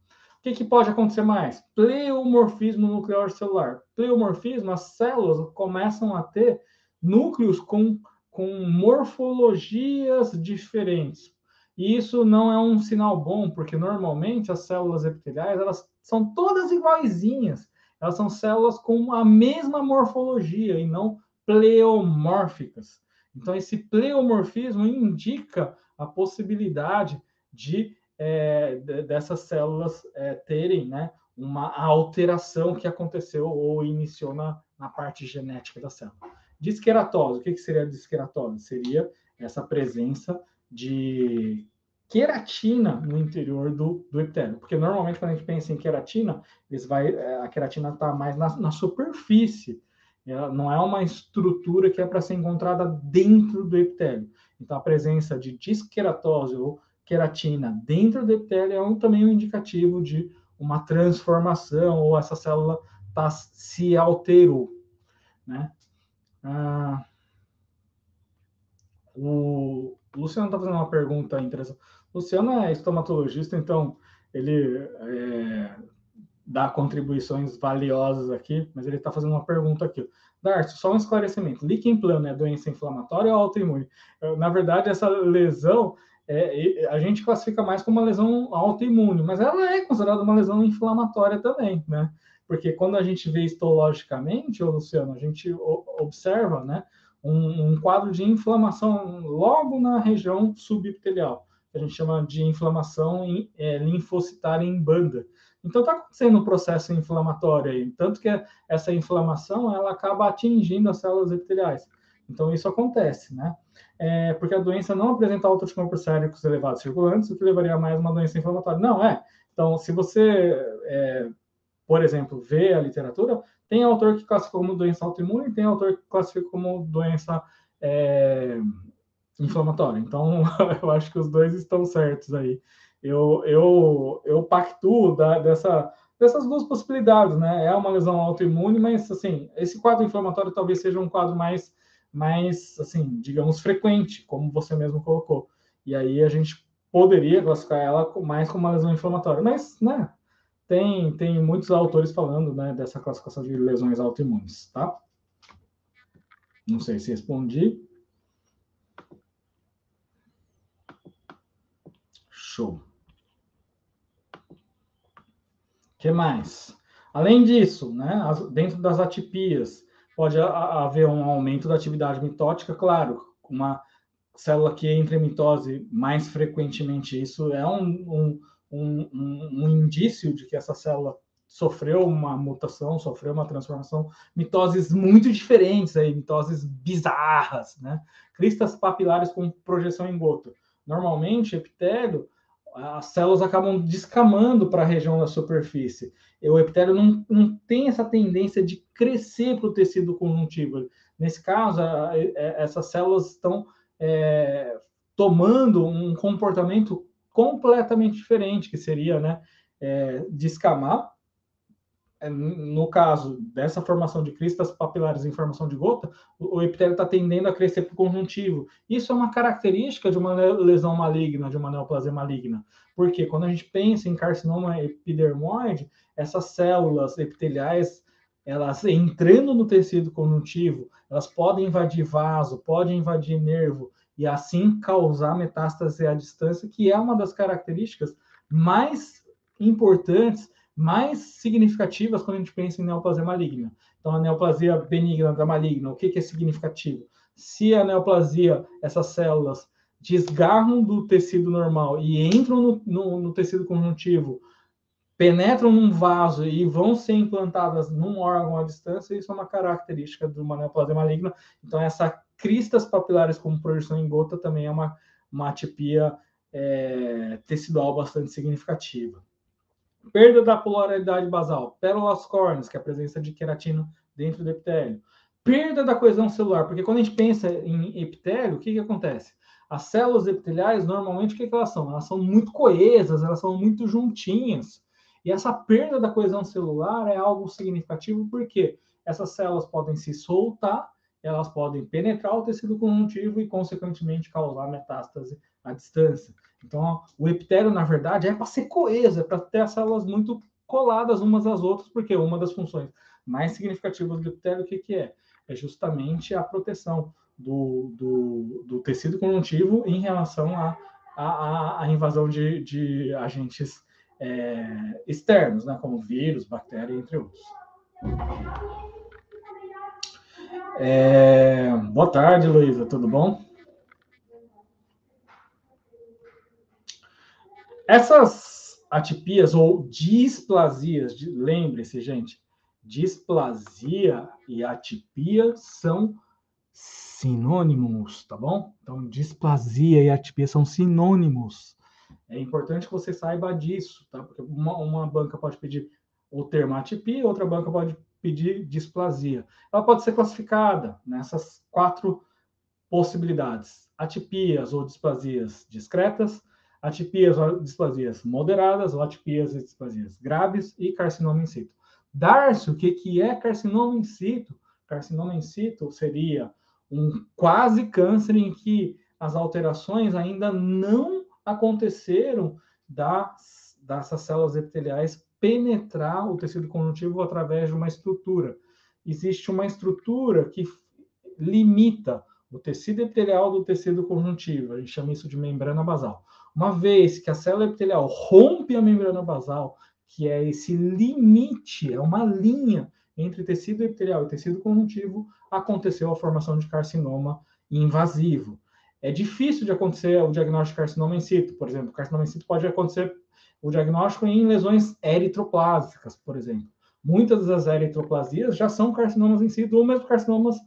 que, que pode acontecer mais? Pleomorfismo nuclear celular. Pleomorfismo, as células começam a ter núcleos com, com morfologias diferentes. E isso não é um sinal bom, porque normalmente as células epiteliais elas são todas iguaizinhas. Elas são células com a mesma morfologia e não pleomórficas. Então, esse pleomorfismo indica a possibilidade de é, dessas células é, terem né, uma alteração que aconteceu ou iniciou na, na parte genética da célula. Disqueratose, o que, que seria disqueratose? Seria essa presença de queratina no interior do, do epitélio. Porque normalmente quando a gente pensa em queratina, eles vai, é, a queratina está mais na, na superfície. Ela não é uma estrutura que é para ser encontrada dentro do epitélio. Então a presença de disqueratose ou queratina dentro do epitélio é um, também um indicativo de uma transformação ou essa célula tá, se alterou, né? Ah, o Luciano está fazendo uma pergunta interessante. O Luciano é estomatologista, então ele é, dá contribuições valiosas aqui, mas ele está fazendo uma pergunta aqui. Darcio, só um esclarecimento. Líquen plano é doença inflamatória ou autoimune? Na verdade, essa lesão é, a gente classifica mais como uma lesão autoimune, mas ela é considerada uma lesão inflamatória também, né? Porque quando a gente vê histologicamente, ô Luciano, a gente observa, né, um, um quadro de inflamação logo na região subepitelial, que a gente chama de inflamação é, linfocitária em banda. Então está acontecendo um processo inflamatório aí, tanto que essa inflamação ela acaba atingindo as células epiteliais. Então isso acontece, né? é, porque a doença não apresenta autoanticorpos séricos elevados circulantes, o que levaria a mais uma doença inflamatória. Não, é. Então, se você, é, por exemplo, vê a literatura, tem autor que classifica como doença autoimune tem autor que classifica como doença é, inflamatória. Então, eu acho que os dois estão certos aí. Eu, eu, eu pactuo da, dessa, dessas duas possibilidades, né? É uma lesão autoimune, mas, assim, esse quadro inflamatório talvez seja um quadro mais mais, assim, digamos, frequente, como você mesmo colocou. E aí a gente poderia classificar ela mais como uma lesão inflamatória. Mas, né, tem, tem muitos autores falando, né, dessa classificação de lesões autoimunes, tá? Não sei se respondi. Show. O que mais? Além disso, né, dentro das atipias, pode haver um aumento da atividade mitótica, claro, uma célula que entra em mitose mais frequentemente, isso é um, um, um, um indício de que essa célula sofreu uma mutação, sofreu uma transformação, mitoses muito diferentes, aí, mitoses bizarras, né? Cristas papilares com projeção em gota. Normalmente, epitélio, as células acabam descamando para a região da superfície. E o epitélio não, não tem essa tendência de crescer para o tecido conjuntivo. Nesse caso, a, a, essas células estão é, tomando um comportamento completamente diferente, que seria né, é, descamar é, no caso dessa formação de cristas papilares em formação de gota, o epitélio está tendendo a crescer para o conjuntivo. Isso é uma característica de uma lesão maligna, de uma neoplasia maligna. Porque quando a gente pensa em carcinoma epidermoide, essas células epiteliais, elas entrando no tecido conjuntivo, elas podem invadir vaso, podem invadir nervo, e assim causar metástase à distância, que é uma das características mais importantes mais significativas quando a gente pensa em neoplasia maligna. Então, a neoplasia benigna da maligna, o que, que é significativo? Se a neoplasia, essas células desgarram do tecido normal e entram no, no, no tecido conjuntivo, penetram num vaso e vão ser implantadas num órgão à distância, isso é uma característica de uma neoplasia maligna. Então, essa cristas papilares como projeção em gota também é uma, uma atipia é, tecidual bastante significativa. Perda da polaridade basal, pérolas córneas, que é a presença de queratina dentro do epitélio. Perda da coesão celular, porque quando a gente pensa em epitélio, o que, que acontece? As células epiteliais, normalmente, o que, que elas são? Elas são muito coesas, elas são muito juntinhas. E essa perda da coesão celular é algo significativo porque essas células podem se soltar, elas podem penetrar o tecido conjuntivo e, consequentemente, causar metástase à distância. Então, o epitélio, na verdade, é para ser coeso, é para ter as células muito coladas umas às outras, porque uma das funções mais significativas do epitélio, o que, que é? É justamente a proteção do, do, do tecido conjuntivo em relação à a, a, a, invasão de, de agentes é, externos, né, como vírus, bactéria, entre outros. É, boa tarde, Luísa, tudo bom? Essas atipias ou displasias, lembre-se, gente, displasia e atipia são sinônimos, tá bom? Então, displasia e atipia são sinônimos. É importante que você saiba disso, tá? Porque uma, uma banca pode pedir o termo atipia, outra banca pode pedir displasia. Ela pode ser classificada nessas quatro possibilidades: atipias ou displasias discretas, atipias ou displasias moderadas, atipias e displasias graves e carcinoma in situ. Darcio, o que, que é carcinoma in situ? Carcinoma in situ seria um quase câncer em que as alterações ainda não aconteceram das, dessas células epiteliais penetrar o tecido conjuntivo através de uma estrutura. Existe uma estrutura que limita o tecido epitelial do tecido conjuntivo. A gente chama isso de membrana basal. Uma vez que a célula epitelial rompe a membrana basal, que é esse limite, é uma linha entre tecido epitelial e tecido conjuntivo, aconteceu a formação de carcinoma invasivo. É difícil de acontecer o diagnóstico de carcinoma in situ, por exemplo. Carcinoma in situ pode acontecer o diagnóstico em lesões eritroplásicas, por exemplo. Muitas das eritroplasias já são carcinomas in situ ou mesmo carcinomas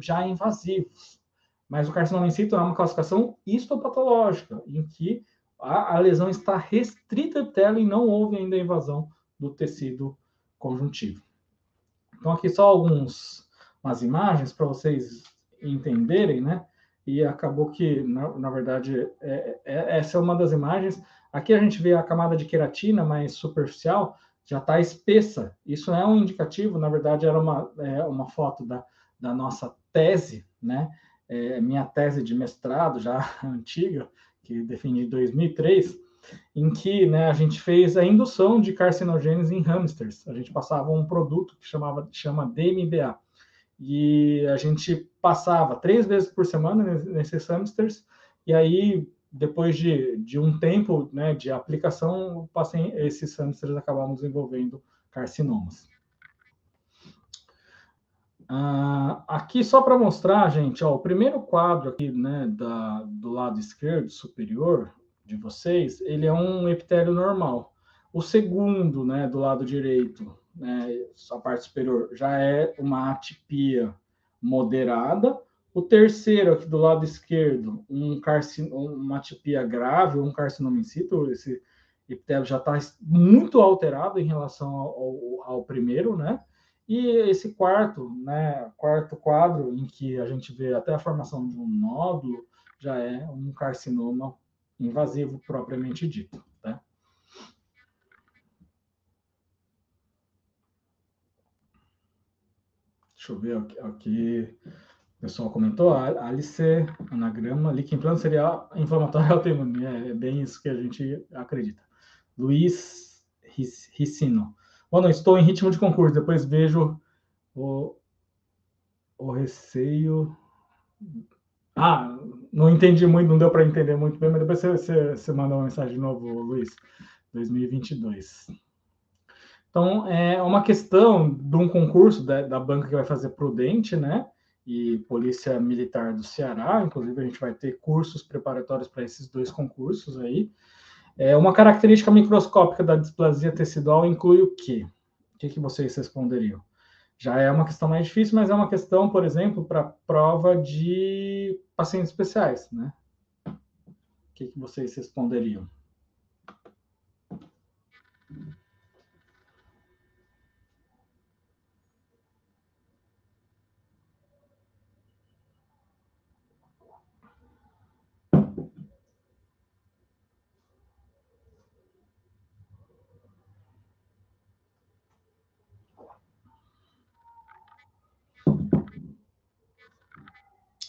já invasivos. Mas o carcinoma in situ é uma classificação histopatológica, em que a, a lesão está restrita ao epitélio e não houve ainda a invasão do tecido conjuntivo. Então, aqui só algumas imagens para vocês entenderem, né? E acabou que, na, na verdade, é, é, essa é uma das imagens. Aqui a gente vê a camada de queratina mais superficial, já está espessa. Isso é um indicativo, na verdade, era uma, é, uma foto da, da nossa tese, né? É, minha tese de mestrado já antiga, que defini em 2003, em que né, a gente fez a indução de carcinogênese em hamsters. A gente passava um produto que chamava chama DMBA. E a gente passava três vezes por semana nesses hamsters, e aí, depois de, de um tempo né, de aplicação, esses hamsters acabavam desenvolvendo carcinomas. Uh, aqui só para mostrar, gente, ó, o primeiro quadro aqui, né, da, do lado esquerdo superior de vocês, ele é um epitélio normal. O segundo, né, do lado direito, né, a parte superior, já é uma atipia moderada. O terceiro, aqui do lado esquerdo, um carcin... uma atipia grave, um carcinoma in situ, esse epitélio já está muito alterado em relação ao, ao, primeiro, né? E esse quarto, né, quarto quadro, em que a gente vê até a formação de um nódulo, já é um carcinoma invasivo propriamente dito. Tá? Deixa eu ver aqui. O pessoal comentou, Alice, anagrama, líquido seria inflamatório autoimune. É, é bem isso que a gente acredita. Luiz Ricino. Não estou em ritmo de concurso, depois vejo o, o receio. Ah, não entendi muito, não deu para entender muito bem, mas depois você, você, você manda uma mensagem de novo, Luiz. 2022. Então, é uma questão de um concurso da, da banca que vai fazer Prudente, né? E Polícia Militar do Ceará. Inclusive, a gente vai ter cursos preparatórios para esses dois concursos aí. É, uma característica microscópica da displasia tecidual inclui o quê? O que, que vocês responderiam? Já é uma questão mais difícil, mas é uma questão, por exemplo, para prova de pacientes especiais, né? O que, que vocês responderiam?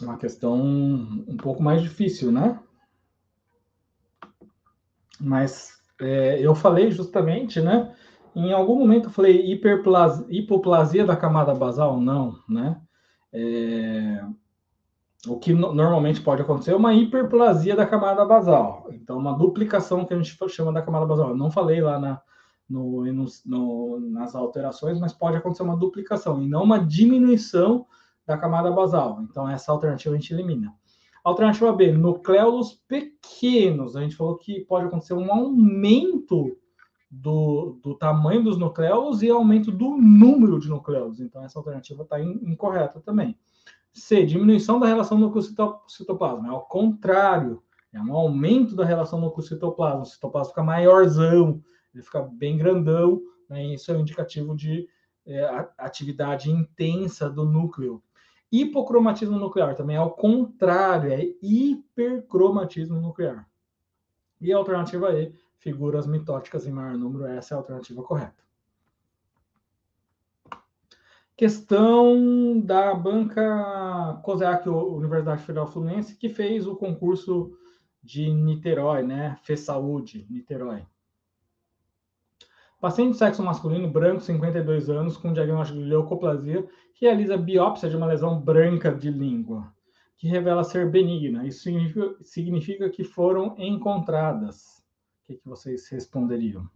Uma questão um pouco mais difícil, né? Mas é, eu falei justamente, né? Em algum momento eu falei hiperplasia, hipoplasia da camada basal? Não, né? É, o que no, normalmente pode acontecer é uma hiperplasia da camada basal. Então, uma duplicação que a gente chama da camada basal. Eu não falei lá na, no, no, nas alterações, mas pode acontecer uma duplicação e não uma diminuição da camada basal. Então, essa alternativa a gente elimina. Alternativa B, nucleolos pequenos. A gente falou que pode acontecer um aumento do, do tamanho dos nucleolos e aumento do número de nucleolos. Então, essa alternativa está incorreta também. C, diminuição da relação núcleo-citoplasma. É ao contrário, é um aumento da relação núcleo-citoplasma. O citoplasma fica maiorzão, ele fica bem grandão, né? isso é um indicativo de é, atividade intensa do núcleo. Hipocromatismo nuclear também é ao contrário, é hipercromatismo nuclear. E a alternativa E, figuras mitóticas em maior número, essa é a alternativa correta. Questão da banca COSEAC, Universidade Federal Fluminense, que fez o concurso de Niterói, né? Fez Saúde, Niterói. Paciente de sexo masculino, branco, 52 anos, com diagnóstico de leucoplasia, realiza biópsia de uma lesão branca de língua, que revela ser benigna. Isso significa, significa que foram encontradas. O que, que vocês responderiam?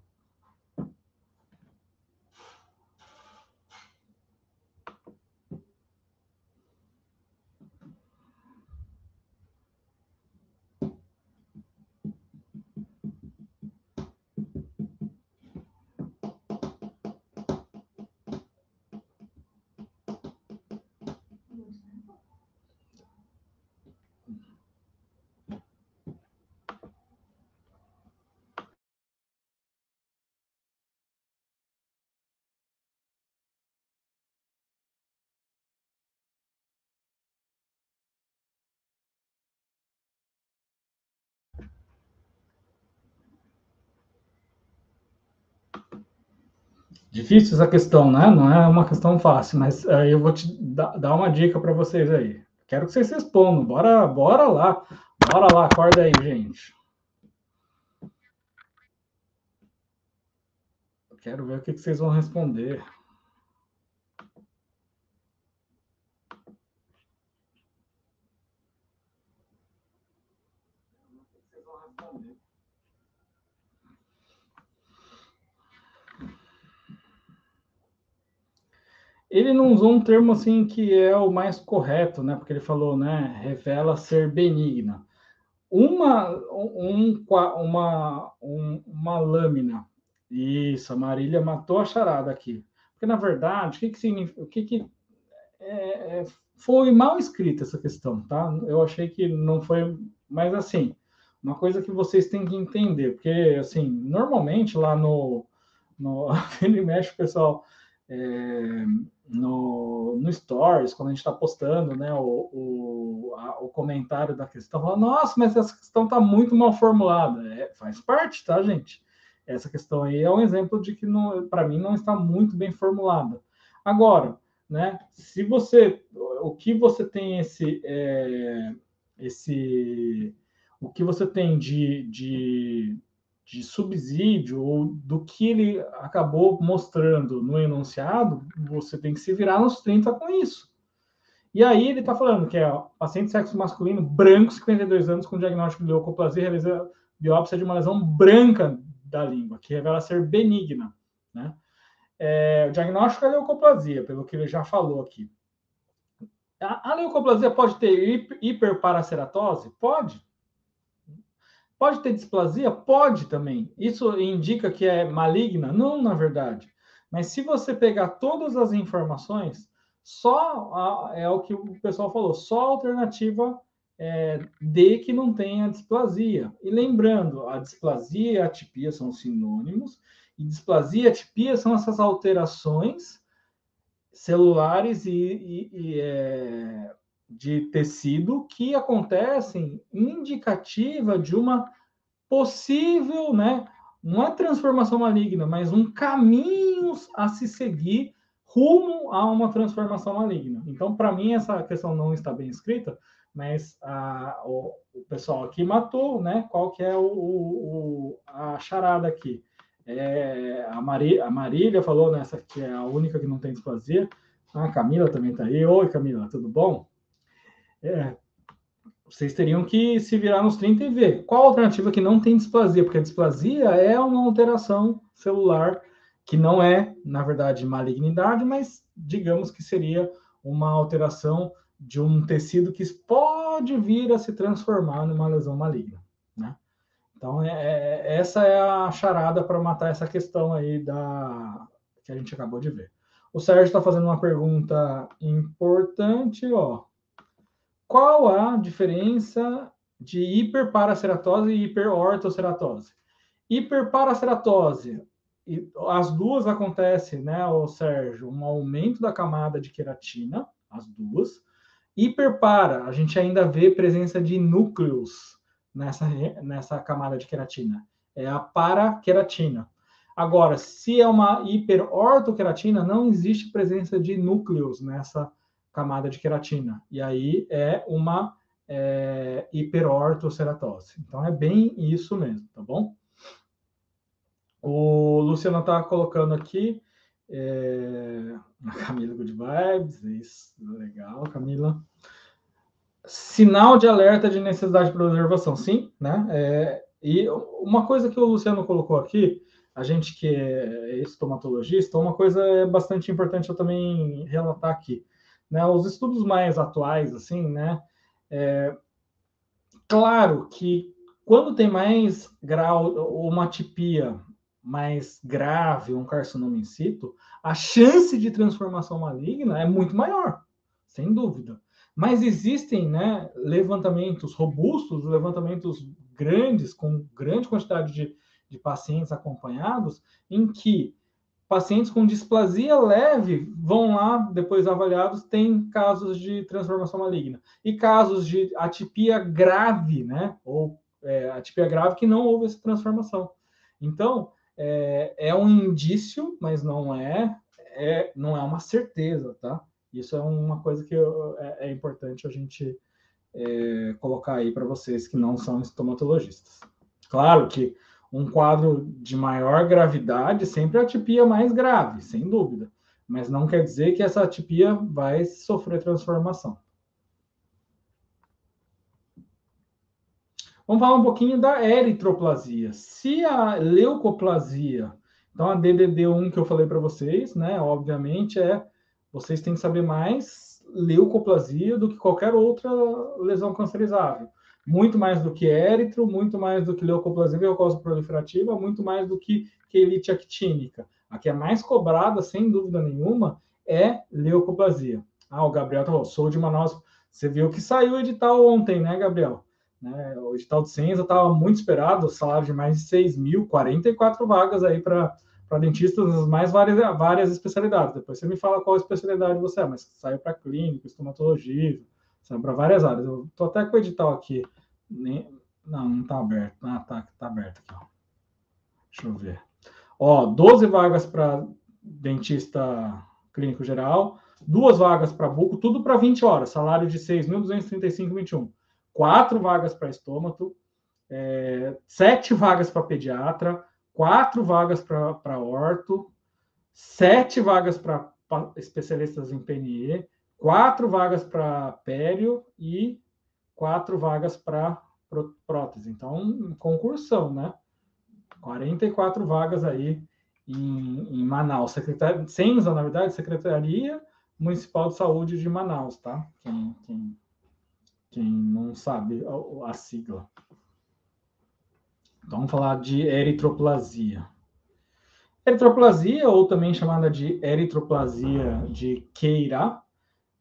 Difícil essa questão, né? Não é uma questão fácil, mas uh, eu vou te dar uma dica para vocês aí. Quero que vocês respondam. Bora, bora lá. Bora lá, acorda aí, gente. Quero ver o que, que vocês vão responder. Ele não usou um termo assim que é o mais correto, né? Porque ele falou, né? Revela ser benigna. Uma, um, uma, um, uma lâmina Isso, a Marília matou a charada aqui. Porque, na verdade, o que, que significa. O que, que é, é, foi mal escrita essa questão, tá? Eu achei que não foi. Mas, assim, uma coisa que vocês têm que entender, porque, assim, normalmente lá no. no o pessoal. É, no, no Stories, quando a gente está postando né, o, o, a, o, comentário da questão, fala, nossa, mas essa questão está muito mal formulada. É, faz parte, tá, gente? Essa questão aí é um exemplo de que, para mim, não está muito bem formulada. Agora, né, se você, o que você tem esse, é, esse, o que você tem de, de de subsídio ou do que ele acabou mostrando no enunciado, você tem que se virar nos 30 com isso. E aí ele está falando que é paciente sexo masculino, branco, 52 anos, com diagnóstico de leucoplasia, realiza biópsia de uma lesão branca da língua, que revela ser benigna. Né? É, o diagnóstico é leucoplasia, pelo que ele já falou aqui. A, a leucoplasia pode ter hiperparaceratose? Pode. Pode ter displasia? Pode também. Isso indica que é maligna? Não, na verdade. Mas se você pegar todas as informações, só a, é o que o pessoal falou, só a alternativa é, D que não tem a displasia. E lembrando, a displasia e a atipia são sinônimos, e displasia e atipia são essas alterações celulares e, e, e é, de tecido que acontecem indicativa de uma possível, né? Não é transformação maligna, mas um caminho a se seguir rumo a uma transformação maligna. Então, para mim, essa questão não está bem escrita, mas a, o, o, pessoal aqui matou, né? Qual que é o, o a charada aqui? É, a, Mari, a Marília falou nessa que é a única que não tem displasia. A Camila também está aí. Oi, Camila, tudo bom? É, vocês teriam que se virar nos 30 e ver qual alternativa que não tem displasia, porque a displasia é uma alteração celular que não é, na verdade, malignidade, mas digamos que seria uma alteração de um tecido que pode vir a se transformar numa lesão maligna, né? Então, é, é, essa é a charada para matar essa questão aí da que a gente acabou de ver. O Sérgio está fazendo uma pergunta importante, ó. Qual a diferença de hiperparaceratose e hiperortoceratose? Hiperparaceratose, as duas acontecem, né, o Sérgio, um aumento da camada de queratina, as duas. Hiperpara, a gente ainda vê presença de núcleos nessa, nessa camada de queratina. É a paraqueratina. Agora, se é uma hiperortoqueratina, não existe presença de núcleos nessa camada de queratina. E aí é uma é, hiperortoceratose. Então é bem isso mesmo, tá bom? O Luciano está colocando aqui é, a Camila Good Vibes, isso, legal, Camila. Sinal de alerta de necessidade de preservação, sim, né? É, e uma coisa que o Luciano colocou aqui, a gente que é estomatologista, uma coisa é bastante importante eu também relatar aqui. Né? Os estudos mais atuais, assim, né? É, claro que quando tem mais grau, uma tipia mais grave, um carcinoma in situ, a chance de transformação maligna é muito maior, sem dúvida. Mas existem né, levantamentos robustos, levantamentos grandes, com grande quantidade de, de pacientes acompanhados, em que Pacientes com displasia leve vão lá, depois avaliados, tem casos de transformação maligna. E casos de atipia grave, né? Ou é, atipia grave que não houve essa transformação. Então, é, é um indício, mas não é, é, não é uma certeza, tá? Isso é uma coisa que eu, é, é, importante a gente é, colocar aí para vocês que não são estomatologistas. Claro que um quadro de maior gravidade sempre é a atipia mais grave, sem dúvida. Mas não quer dizer que essa atipia vai sofrer transformação. Vamos falar um pouquinho da eritroplasia. Se a leucoplasia, então a DDD1 que eu falei para vocês, né, obviamente é vocês têm que saber mais leucoplasia do que qualquer outra lesão cancerizável. Muito mais do que éritro, muito mais do que leucoplasia verrucosa proliferativa, muito mais do que quelite actínica. A que é mais cobrada, sem dúvida nenhuma, é leucoplasia. Ah, o Gabriel falou, sou de Manaus. Você viu que saiu o edital ontem, né, Gabriel? Né, o edital de ciência estava muito esperado, salário de mais de 6 mil, 44 vagas aí para dentistas nas mais várias, várias especialidades. Depois você me fala qual especialidade você é, mas saiu para clínico, estomatologia, para várias áreas. Eu estou até com o edital aqui. Nem, não, não está aberto. Ah, tá, tá aberto aqui, ó. Deixa eu ver. Ó, 12 vagas para dentista clínico geral, duas vagas para buco, tudo para 20 horas, salário de 6.235,21. Quatro vagas para estômago, é, sete vagas para pediatra, quatro vagas para orto, sete vagas para especialistas em PNE, quatro vagas para pério e quatro vagas para prótese. Então, concursão, né? 44 vagas aí em, em Manaus. Secretaria, CENSA, na verdade, Secretaria Municipal de Saúde de Manaus, tá? Quem, quem, quem não sabe a, a sigla. Então, vamos falar de eritroplasia. Eritroplasia, ou também chamada de eritroplasia de Queira,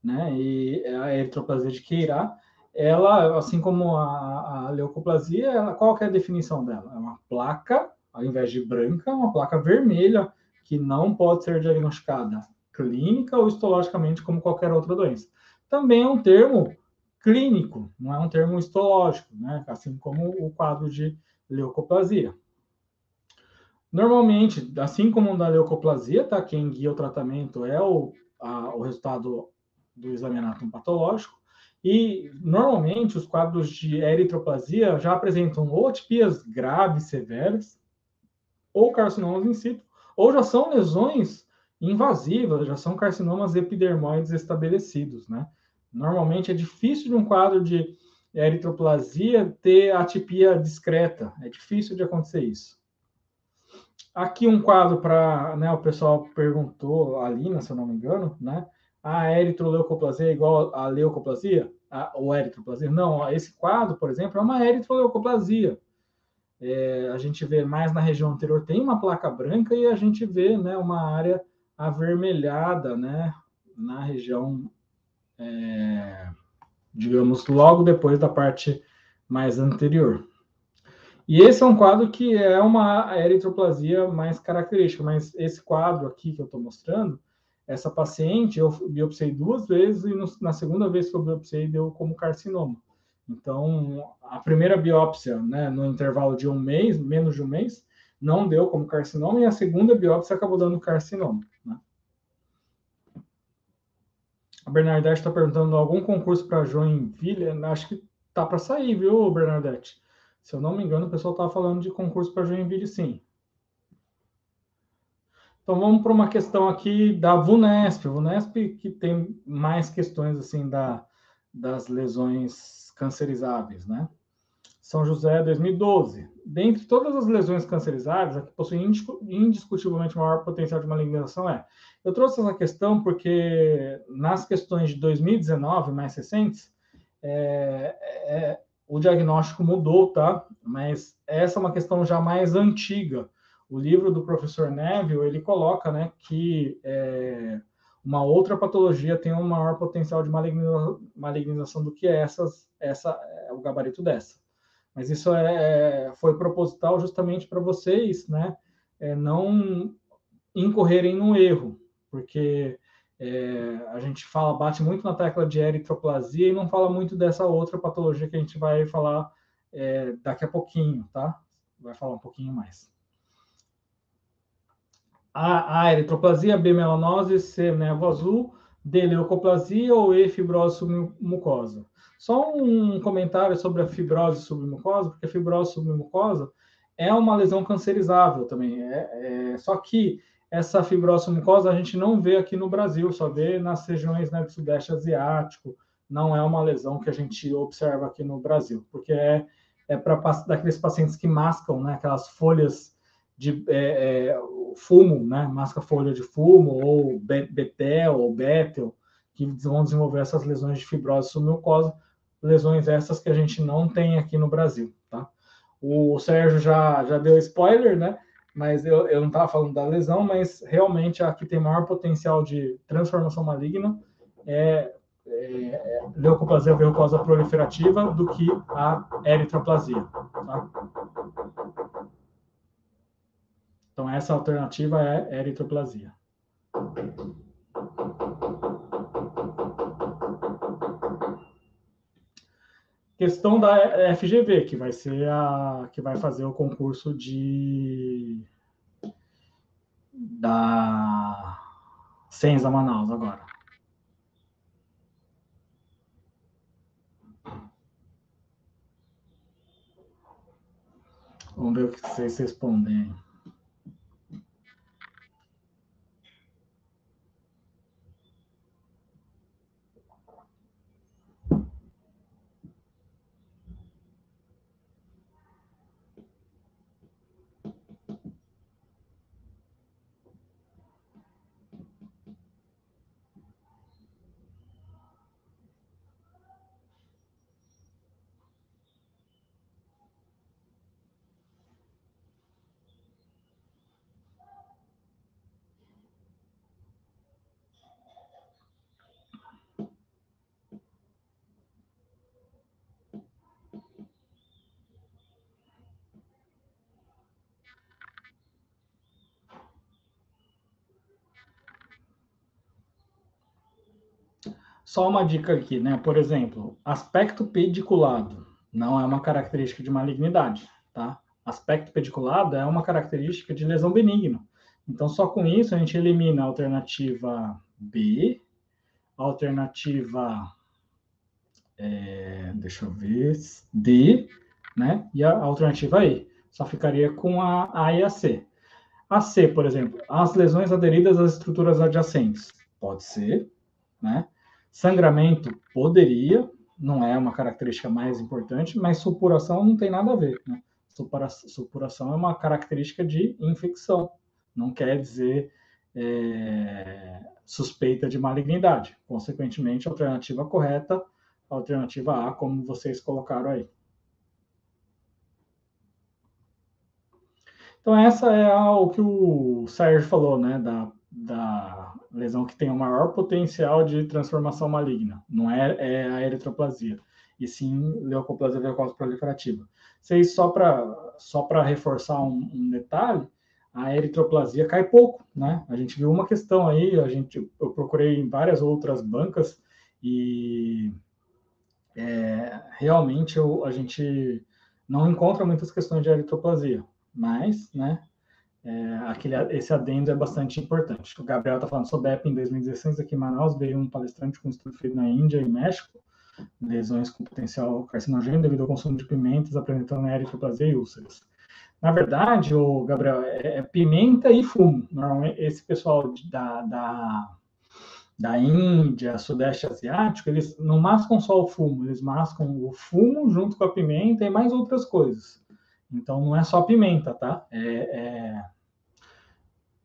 né? E a eritroplasia de Queira, ela, assim como a, a leucoplasia, ela, qual é a definição dela? É uma placa, ao invés de branca, uma placa vermelha que não pode ser diagnosticada clínica ou histologicamente como qualquer outra doença. Também é um termo clínico, não é um termo histológico, né? Assim como o quadro de leucoplasia. Normalmente, assim como da leucoplasia, tá? Quem guia o tratamento é o, a, o resultado do exame anátomo patológico. E, normalmente, os quadros de eritroplasia já apresentam ou atipias graves, severas, ou carcinomas in situ, ou já são lesões invasivas, já são carcinomas epidermoides estabelecidos, né? Normalmente é difícil de um quadro de eritroplasia ter atipia discreta, é difícil de acontecer isso. Aqui um quadro para, né, o pessoal perguntou, a Lina, se eu não me engano, né? A eritroleucoplasia é igual a leucoplasia? A, eritroplasia? Não, esse quadro, por exemplo, é uma eritroleucoplasia. É, a gente vê mais na região anterior, tem uma placa branca e a gente vê né, uma área avermelhada né, na região, é, digamos, logo depois da parte mais anterior. E esse é um quadro que é uma eritroplasia mais característica, mas esse quadro aqui que eu estou mostrando, essa paciente eu biopsiei duas vezes e no, na segunda vez que eu biopsiei deu como carcinoma. Então, a primeira biópsia, né, no intervalo de um mês, menos de um mês, não deu como carcinoma, e a segunda biópsia acabou dando carcinoma. Né? A Bernadette está perguntando algum concurso para Joinville? Acho que tá para sair, viu, Bernadette? Se eu não me engano, o pessoal estava falando de concurso para Joinville, sim. Então vamos para uma questão aqui da VUNESP. VUNESP que tem mais questões assim da, das lesões cancerizáveis, né? São José 2012. Dentre todas as lesões cancerizáveis, a que possui indiscutivelmente maior potencial de malignização é. Eu trouxe essa questão porque nas questões de 2019 mais recentes, é, é, o diagnóstico mudou, tá? Mas essa é uma questão já mais antiga o livro do professor Neville, ele coloca né, que é, uma outra patologia tem um maior potencial de malignização do que essas, essa, é, o gabarito dessa. Mas isso é, foi proposital justamente para vocês né, é, não incorrerem no erro, porque é, a gente fala, bate muito na tecla de eritroplasia e não fala muito dessa outra patologia que a gente vai falar é, daqui a pouquinho, tá? Vai falar um pouquinho mais. A, a eritroplasia, B, melanose, C, névoa azul, D, leucoplasia ou E, fibrose submucosa. Só um comentário sobre a fibrose submucosa, porque a fibrose submucosa é uma lesão cancerizável também. É, é, só que essa fibrose submucosa a gente não vê aqui no Brasil, só vê nas regiões né, do Sudeste Asiático. Não é uma lesão que a gente observa aqui no Brasil, porque é, é para daqueles pacientes que mascam né, aquelas folhas de é, é, fumo, né, masca folha de fumo, ou betel ou betel, que vão desenvolver essas lesões de fibrose submucosa, lesões essas que a gente não tem aqui no Brasil, tá? O Sérgio já, já deu spoiler, né? Mas eu, eu não estava falando da lesão, mas realmente a que tem maior potencial de transformação maligna é, é, é leucoplasia verrucosa proliferativa do que a eritroplasia, tá? Então, essa alternativa é eritroplasia. Questão da FGV, que vai ser a que vai fazer o concurso de da Senza Manaus agora. Vamos ver o que vocês respondem. Só uma dica aqui, né? Por exemplo, aspecto pediculado não é uma característica de malignidade, tá? Aspecto pediculado é uma característica de lesão benigna. Então, só com isso a gente elimina a alternativa B, a alternativa, é, deixa eu ver, D, né? E a alternativa E. Só ficaria com a A e a C. A C, por exemplo, as lesões aderidas às estruturas adjacentes. Pode ser, né? Sangramento poderia, não é uma característica mais importante, mas supuração não tem nada a ver. Né? Supuração é uma característica de infecção, não quer dizer é, suspeita de malignidade. Consequentemente, a alternativa correta, a alternativa A, como vocês colocaram aí. Então, essa é o que o Sérgio falou, né, da, da lesão que tem o maior potencial de transformação maligna. Não é, é a eritroplasia, e sim leucoplasia verrucosa proliferativa. Vocês, só para só reforçar um, um, detalhe, a eritroplasia cai pouco, né? A gente viu uma questão aí, a gente, eu procurei em várias outras bancas e é, realmente eu, a gente não encontra muitas questões de eritroplasia, mas, né, é, aquele, esse adendo é bastante importante. O Gabriel está falando sobre EP em 2016 aqui em Manaus, veio um palestrante com estudo feito na Índia e México, lesões com potencial carcinogênico devido ao consumo de pimentas, apresentando eritroplasia e úlceras. Na verdade, o Gabriel, é, é, pimenta e fumo. Normalmente, esse pessoal da, da, da Índia, Sudeste Asiático, eles não mascam só o fumo, eles mascam o fumo junto com a pimenta e mais outras coisas. Então, não é só pimenta, tá? É, é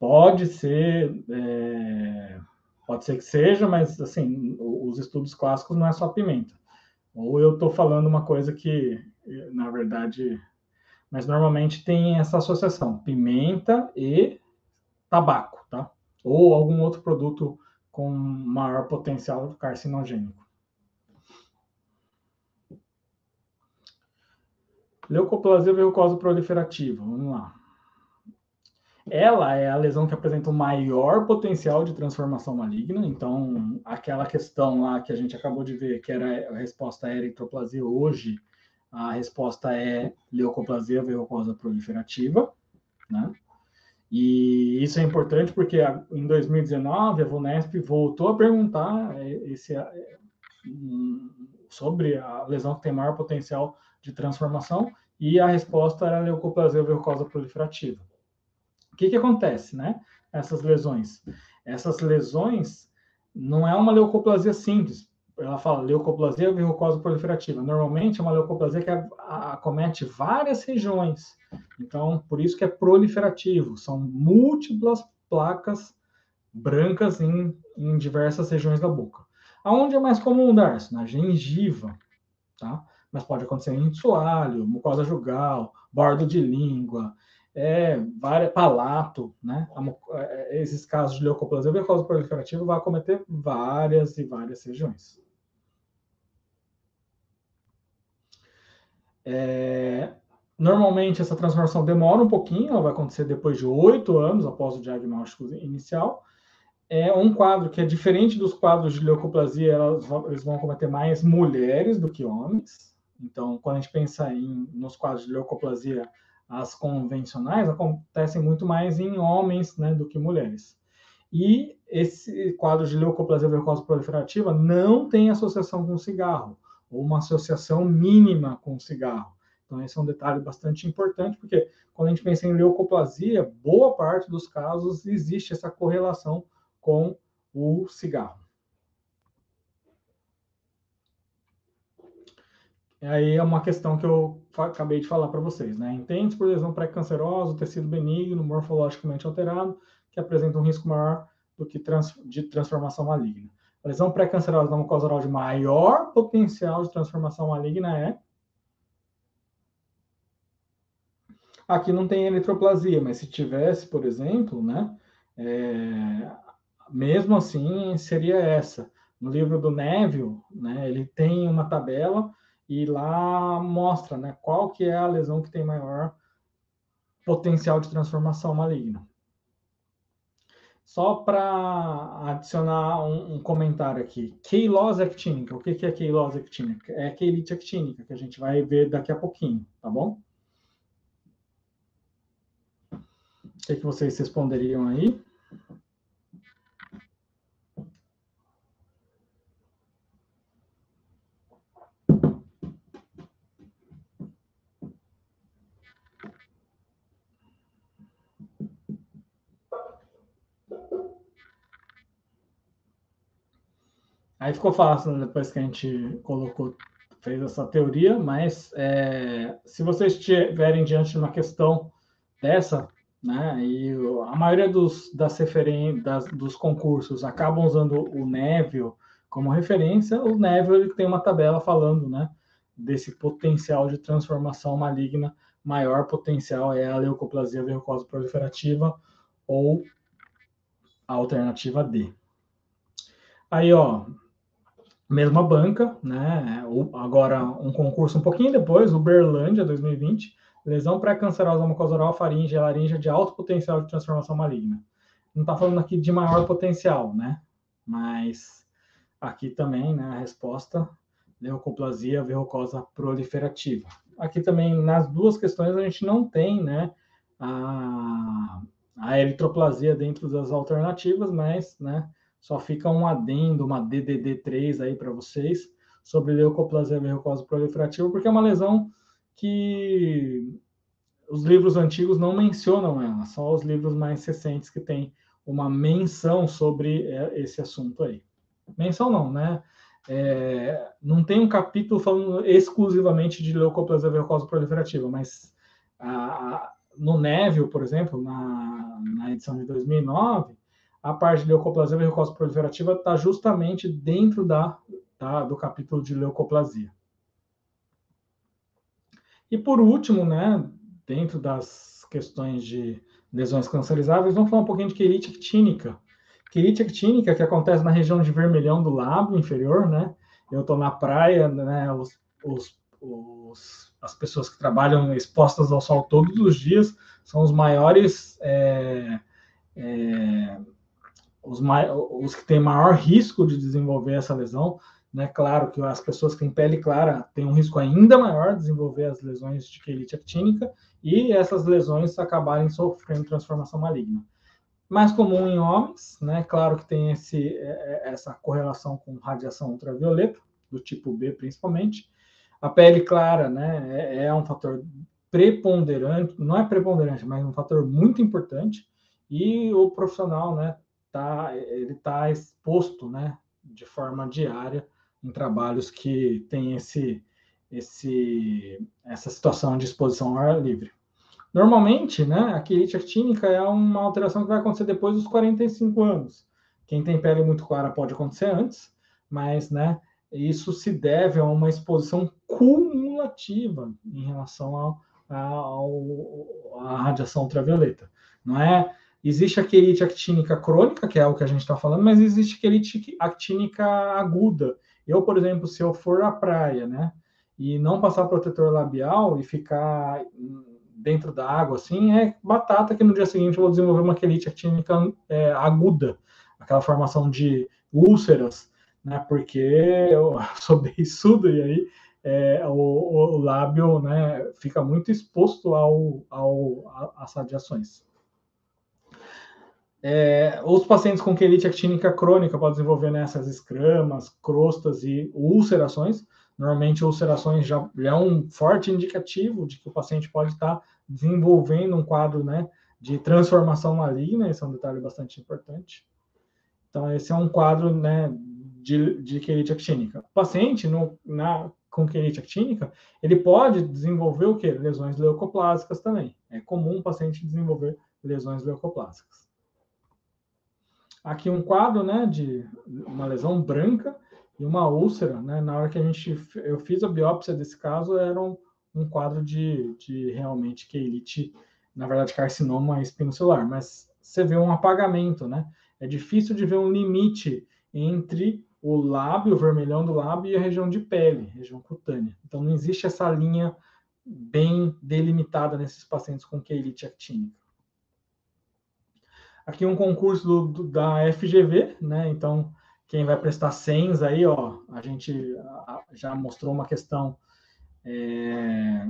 Pode ser, é, pode ser que seja, mas assim, os estudos clássicos não é só pimenta. Ou eu estou falando uma coisa que, na verdade, mas normalmente tem essa associação, pimenta e tabaco, tá? Ou algum outro produto com maior potencial carcinogênico. Leucoplasia verrucosa proliferativa, vamos lá ela é a lesão que apresenta o maior potencial de transformação maligna. Então, aquela questão lá que a gente acabou de ver, que era a resposta à eritroplasia, hoje a resposta é leucoplasia verrucosa proliferativa, né? E isso é importante porque em 2019 a Vunesp voltou a perguntar é, esse, é, sobre a lesão que tem maior potencial de transformação e a resposta era leucoplasia verrucosa proliferativa. O que, que acontece, né? Essas lesões. Essas lesões não é uma leucoplasia simples. Ela fala leucoplasia verrucosa proliferativa. Normalmente é uma leucoplasia que acomete várias regiões. Então, por isso que é proliferativo. São múltiplas placas brancas em, em diversas regiões da boca. Aonde é mais comum, Darcio? Na gengiva. tá? Mas pode acontecer em soalho, mucosa jugal, bordo de língua, é, várias, palato, né? É, esses casos de leucoplasia verrucosa proliferativa vai acometer várias e várias regiões. É, normalmente essa transformação demora um pouquinho, ela vai acontecer depois de oito anos após o diagnóstico inicial. É um quadro que é diferente dos quadros de leucoplasia, elas, eles vão cometer mais mulheres do que homens. Então, quando a gente pensa em, nos quadros de leucoplasia, as convencionais acontecem muito mais em homens né, do que mulheres. E esse quadro de leucoplasia verrucosa proliferativa não tem associação com cigarro, ou uma associação mínima com cigarro. Então, esse é um detalhe bastante importante, porque quando a gente pensa em leucoplasia, boa parte dos casos existe essa correlação com o cigarro. Aí é uma questão que eu acabei de falar para vocês, né? Entende por lesão pré-cancerosa, tecido benigno, morfologicamente alterado, que apresenta um risco maior do que trans, de transformação maligna. A lesão pré-cancerosa da mucosa oral de maior potencial de transformação maligna é. Aqui não tem eritroplasia, mas se tivesse, por exemplo, né? É, mesmo assim, seria essa. No livro do Neville, né, ele tem uma tabela e lá mostra né, qual que é a lesão que tem maior potencial de transformação maligna. Só para adicionar um, um, comentário aqui. Keilose actínica. O que, que é keilose actínica? É keilite actínica, que a gente vai ver daqui a pouquinho, tá bom? O que, que vocês responderiam aí? Aí ficou fácil né, depois que a gente colocou, fez essa teoria, mas é, se vocês estiverem diante de uma questão dessa, né, e a maioria dos, das das, dos concursos acabam usando o Neville como referência, o Neville tem uma tabela falando, né, desse potencial de transformação maligna, maior potencial é a leucoplasia verrucosa proliferativa ou a alternativa D. Aí, ó, mesma banca, né? Agora um concurso um pouquinho depois, Uberlândia 2020, lesão pré-cancerosa mucosa oral, faringe e laringe de alto potencial de transformação maligna. Não está falando aqui de maior potencial, né? Mas aqui também, né, a resposta, leucoplasia verrucosa proliferativa. Aqui também, nas duas questões, a gente não tem, né, a, a eritroplasia dentro das alternativas, mas, né, só fica um adendo, uma DDD3 aí para vocês sobre leucoplasia verrucosa proliferativa, porque é uma lesão que os livros antigos não mencionam ela, só os livros mais recentes que têm uma menção sobre é, esse assunto aí. Menção não, né? É, não tem um capítulo falando exclusivamente de leucoplasia verrucosa proliferativa, mas a, a, no Neville, por exemplo, na, na edição de 2009, a parte de leucoplasia verrucosa proliferativa está justamente dentro da, tá, do capítulo de leucoplasia. E por último, né, dentro das questões de lesões cancerizáveis, vamos falar um pouquinho de querite actínica. Querite actínica, que acontece na região de vermelhão do lábio inferior, né? Eu estou na praia, né? Os, os, os, as pessoas que trabalham expostas ao sol todos os dias são os maiores é, é, os, os que têm maior risco de desenvolver essa lesão, né? Claro que as pessoas que têm pele clara têm um risco ainda maior de desenvolver as lesões de quelite actínica e essas lesões acabarem sofrendo transformação maligna. Mais comum em homens, né? Claro que tem esse, é, é, essa correlação com radiação ultravioleta, do tipo B principalmente. A pele clara, né? É, é um fator preponderante, não é preponderante, mas um fator muito importante. E o profissional, né? Tá, ele está exposto né, de forma diária em trabalhos que tem esse, esse, essa situação de exposição ao ar livre. Normalmente, né, a quirite actínica é uma alteração que vai acontecer depois dos 45 anos. Quem tem pele muito clara pode acontecer antes, mas né, isso se deve a uma exposição cumulativa em relação à radiação ultravioleta. Não é? Existe a quelite actínica crônica, que é o que a gente está falando, mas existe quelite actínica aguda. Eu, por exemplo, se eu for à praia, né, e não passar protetor labial e ficar dentro da água, assim, é batata que no dia seguinte eu vou desenvolver uma quelite actínica é, aguda, aquela formação de úlceras, né, porque eu sou beiçudo e aí é, o, o, lábio né, fica muito exposto ao, ao, às radiações. É, os pacientes com quelite actínica crônica podem desenvolver nessas escramas, crostas e ulcerações. Normalmente, ulcerações já, já é um forte indicativo de que o paciente pode estar desenvolvendo um quadro né, de transformação maligna, esse é um detalhe bastante importante. Então, esse é um quadro né, de, de quelite actínica. O paciente no, na, com quelite actínica, ele pode desenvolver o quê? Lesões leucoplásicas também. É comum o paciente desenvolver lesões leucoplásicas. Aqui um quadro, né, de uma lesão branca e uma úlcera, né? Na hora que a gente eu fiz a biópsia desse caso, era um, um quadro de, de realmente quelite, na verdade carcinoma espinocelular, mas você vê um apagamento, né? É difícil de ver um limite entre o lábio, o vermelhão do lábio e a região de pele, região cutânea. Então não existe essa linha bem delimitada nesses pacientes com quelite actínica. Aqui um concurso do, do, da FGV, né? Então, quem vai prestar SENS aí, ó, a gente já mostrou uma questão é,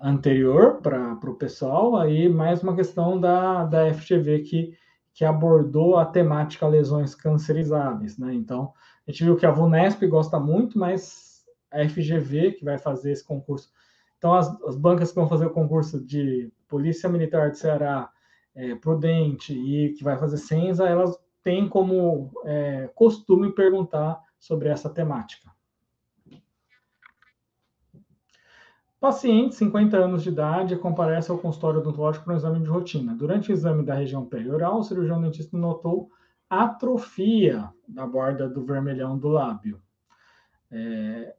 anterior para o pessoal, aí mais uma questão da, da FGV que, que abordou a temática lesões cancerizáveis, né? Então, a gente viu que a VUNESP gosta muito, mas a FGV, que vai fazer esse concurso. Então, as, as bancas que vão fazer o concurso de Polícia Militar de Ceará, é, prudente e que vai fazer Senza, elas têm como é, costume perguntar sobre essa temática. Paciente, 50 anos de idade, comparece ao consultório odontológico para um exame de rotina. Durante o exame da região perioral, o cirurgião dentista notou atrofia da borda do vermelhão do lábio é,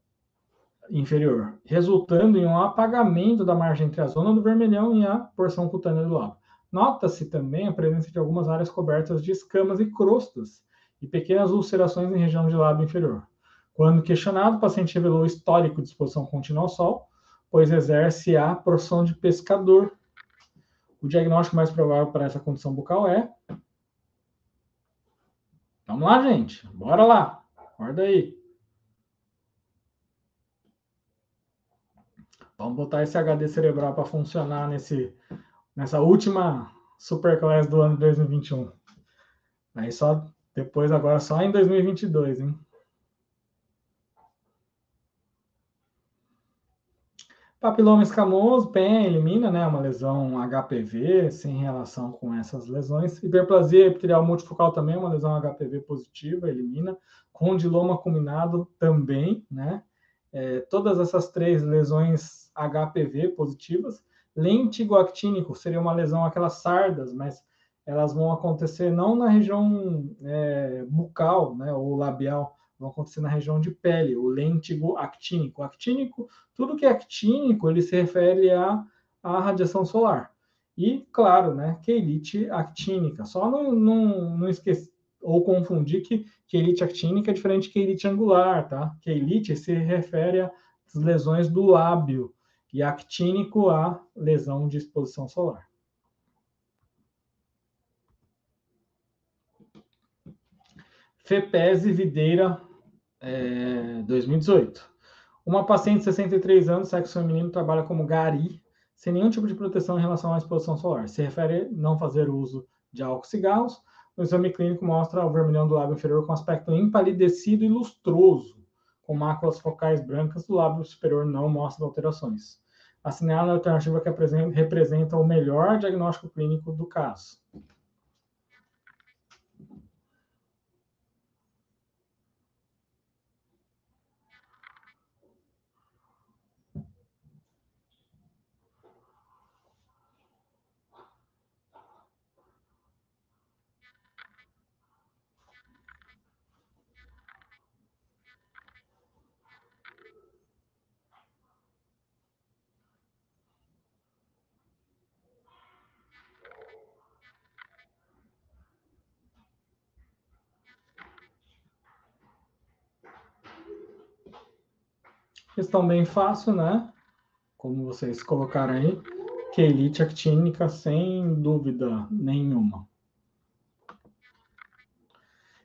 inferior, resultando em um apagamento da margem entre a zona do vermelhão e a porção cutânea do lábio. Nota-se também a presença de algumas áreas cobertas de escamas e crostas e pequenas ulcerações em região de lábio inferior. Quando questionado, o paciente revelou histórico de exposição contínua ao sol, pois exerce a profissão de pescador. O diagnóstico mais provável para essa condição bucal é. Vamos lá, gente. Bora lá. Acorda aí. Vamos botar esse HD cerebral para funcionar nesse nessa última Superclass do ano 2021. Aí só depois agora só em 2022, hein? Papiloma escamoso, PEN, elimina, né? Uma lesão HPV, sem relação com essas lesões. Hiperplasia epitelial multifocal também, uma lesão HPV positiva, elimina. Condiloma culminado também, né? É, todas essas três lesões HPV positivas Lêntigo actínico seria uma lesão, aquelas sardas, mas elas vão acontecer não na região é, bucal, né, ou labial, vão acontecer na região de pele, o lêntigo actínico. Actínico, tudo que é actínico, ele se refere à, à radiação solar. E, claro, né, quelite actínica. Só não, não, não esquecer ou confundir que quelite actínica é diferente de quelite angular, tá? Quelite se refere às lesões do lábio, e actínico a lesão de exposição solar. FEPESE Videira, é, 2018. Uma paciente de 63 anos, sexo feminino, trabalha como gari, sem nenhum tipo de proteção em relação à exposição solar. Se refere a não fazer uso de álcool e cigarros. O exame clínico mostra o vermelhão do lábio inferior com aspecto empalidecido e lustroso, com máculas focais brancas. Do lábio superior não mostra alterações assinala a alternativa que representa o melhor diagnóstico clínico do caso. Questão bem fácil, né? Como vocês colocaram aí, que elite actínica, sem dúvida nenhuma.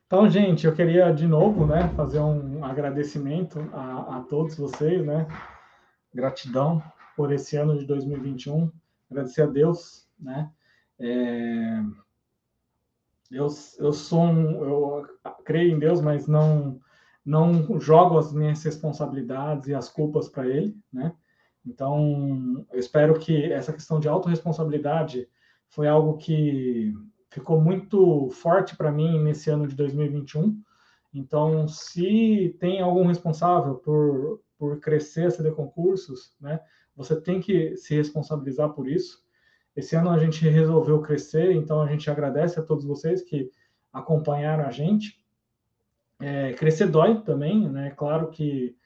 Então, gente, eu queria de novo, né, fazer um agradecimento a, a todos vocês, né? Gratidão por esse ano de 2021. Agradecer a Deus, né? É... Eu, eu sou um, eu creio em Deus, mas não não jogo as minhas responsabilidades e as culpas para ele, né? Então, eu espero que essa questão de autorresponsabilidade foi algo que ficou muito forte para mim nesse ano de 2021. Então, se tem algum responsável por, por crescer a CD Concursos, né, você tem que se responsabilizar por isso. Esse ano a gente resolveu crescer, então a gente agradece a todos vocês que acompanharam a gente. É, crescer dói também, né? Claro que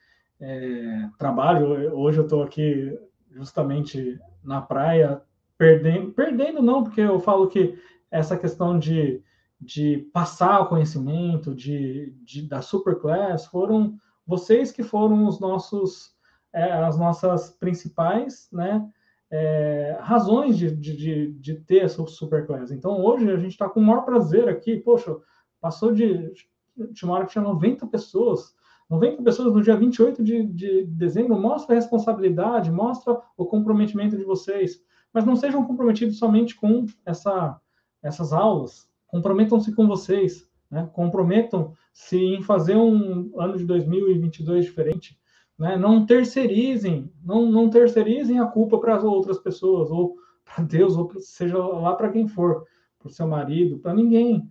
é, trabalho, hoje eu estou aqui justamente na praia, perdendo, perdendo não, porque eu falo que essa questão de, de passar o conhecimento de, de, da Superclass foram vocês que foram os nossos é, as nossas principais né, é, razões de, de, de, ter essa Superclass. Então hoje a gente está com o maior prazer aqui, poxa, passou de, de uma hora que tinha 90 pessoas. 90 pessoas no dia 28 de, de dezembro mostra a responsabilidade, mostra o comprometimento de vocês. Mas não sejam comprometidos somente com essa essas aulas, comprometam-se com vocês, né? comprometam-se em fazer um ano de 2022 diferente. Né? Não terceirizem, não, não terceirizem a culpa para as outras pessoas, ou para Deus, ou seja lá para quem for, para o seu marido, para ninguém.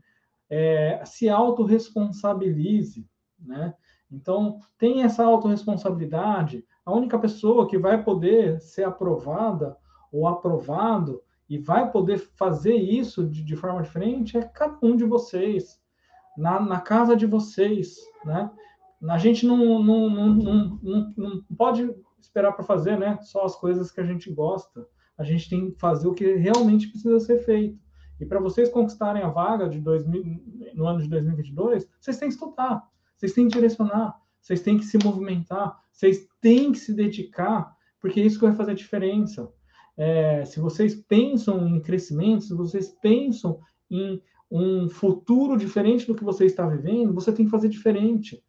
É, se autorresponsabilize, né? Então, tem essa autorresponsabilidade. A única pessoa que vai poder ser aprovada ou aprovado e vai poder fazer isso de, de forma diferente é cada um de vocês, na, na casa de vocês, né? A gente não, não, não, não, não pode esperar para fazer né, só as coisas que a gente gosta. A gente tem que fazer o que realmente precisa ser feito. E para vocês conquistarem a vaga de 2000, no ano de 2022, vocês têm que estudar, vocês têm que direcionar, vocês têm que se movimentar, vocês têm que se dedicar, porque é isso que vai fazer a diferença é, se vocês pensam em crescimento, se vocês pensam em um futuro diferente do que você está vivendo, você tem que fazer diferente.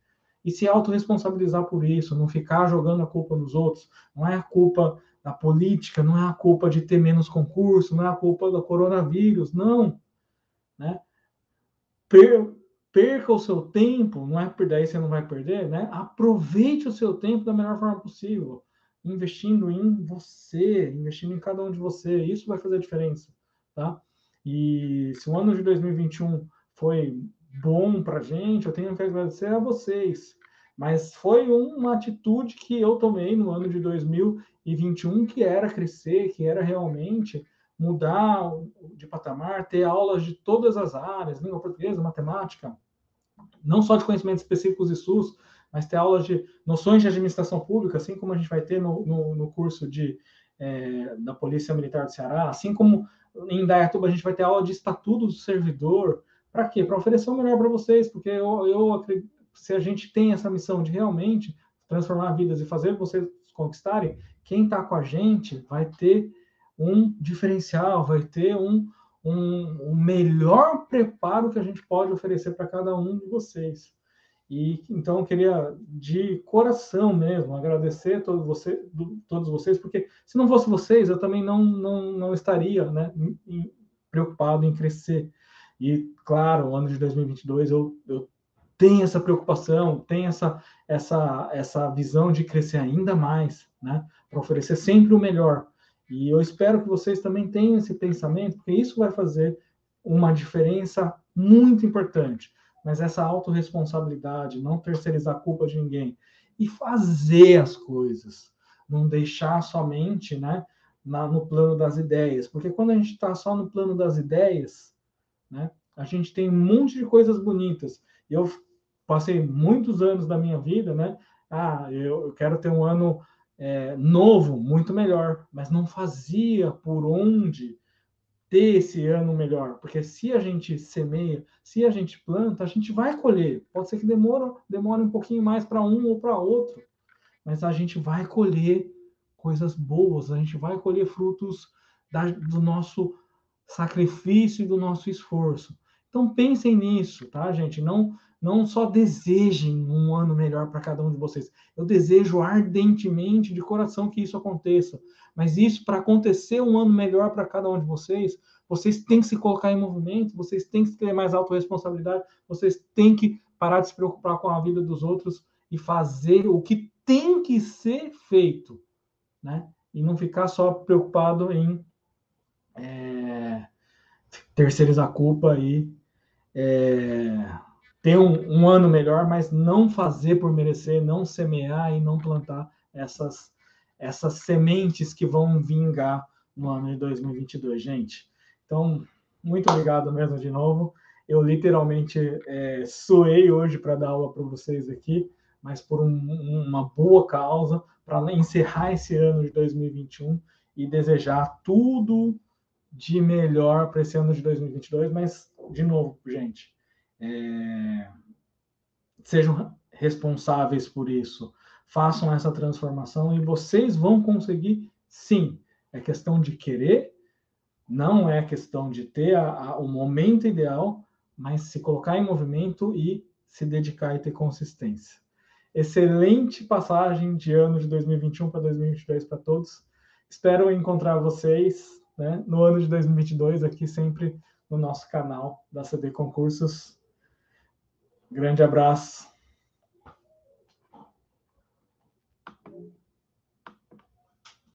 E se autorresponsabilizar por isso, não ficar jogando a culpa nos outros. Não é a culpa da política, não é a culpa de ter menos concurso, não é a culpa do coronavírus, não. Né? Per, perca o seu tempo, não é daí você não vai perder, né? Aproveite o seu tempo da melhor forma possível investindo em você, investindo em cada um de você. Isso vai fazer a diferença, tá? E se o ano de 2021 foi bom para gente, eu tenho que agradecer a vocês. Mas foi uma atitude que eu tomei no ano de 2021, que era crescer, que era realmente mudar de patamar, ter aulas de todas as áreas, língua portuguesa, matemática, não só de conhecimentos específicos e SUS, mas ter aulas de noções de administração pública, assim como a gente vai ter no, no, no curso de, é, da Polícia Militar do Ceará, assim como em Dayatuba a gente vai ter aula de estatuto do servidor. Para quê? Para oferecer o melhor para vocês, porque eu, eu se a gente tem essa missão de realmente transformar vidas e fazer vocês conquistarem, quem está com a gente vai ter um diferencial, vai ter um, um, um melhor preparo que a gente pode oferecer para cada um de vocês. E então eu queria de coração mesmo agradecer a todos, você, todos vocês, porque se não fosse vocês, eu também não, não, não estaria né, preocupado em crescer. E claro, o ano de 2022 eu, eu tenho essa preocupação, tenho essa, essa, essa visão de crescer ainda mais, né, para oferecer sempre o melhor. E eu espero que vocês também tenham esse pensamento, porque isso vai fazer uma diferença muito importante mas essa autorresponsabilidade, não terceirizar a culpa de ninguém e fazer as coisas, não deixar somente né, na, no plano das ideias, porque quando a gente está só no plano das ideias, né, a gente tem um monte de coisas bonitas. Eu passei muitos anos da minha vida, né? Ah, eu, quero ter um ano é, novo, muito melhor, mas não fazia por onde ter esse ano melhor, porque se a gente semeia, se a gente planta, a gente vai colher. Pode ser que demore, demore um pouquinho mais para um ou para outro, mas a gente vai colher coisas boas, a gente vai colher frutos da, do nosso sacrifício e do nosso esforço. Então pensem nisso, tá, gente? Não não só desejem um ano melhor para cada um de vocês. Eu desejo ardentemente, de coração, que isso aconteça. Mas isso, para acontecer um ano melhor para cada um de vocês, vocês têm que se colocar em movimento, vocês têm que ter mais autorresponsabilidade, vocês têm que parar de se preocupar com a vida dos outros e fazer o que tem que ser feito, né? E não ficar só preocupado em é, terceirizar a culpa e é, ter um, um, ano melhor, mas não fazer por merecer, não semear e não plantar essas, essas sementes que vão vingar no ano de 2022, gente. Então, muito obrigado mesmo de novo. Eu literalmente é, suei hoje para dar aula para vocês aqui, mas por um, uma boa causa, para encerrar esse ano de 2021 e desejar tudo de melhor para esse ano de 2022. Mas, de novo, gente, é, sejam responsáveis por isso, façam essa transformação e vocês vão conseguir, sim. É questão de querer, não é questão de ter a, a, o momento ideal, mas se colocar em movimento e se dedicar e ter consistência. Excelente passagem de ano de 2021 para 2022 para todos. Espero encontrar vocês né, no ano de 2022 aqui sempre no nosso canal da CD Concursos. Grande abraço.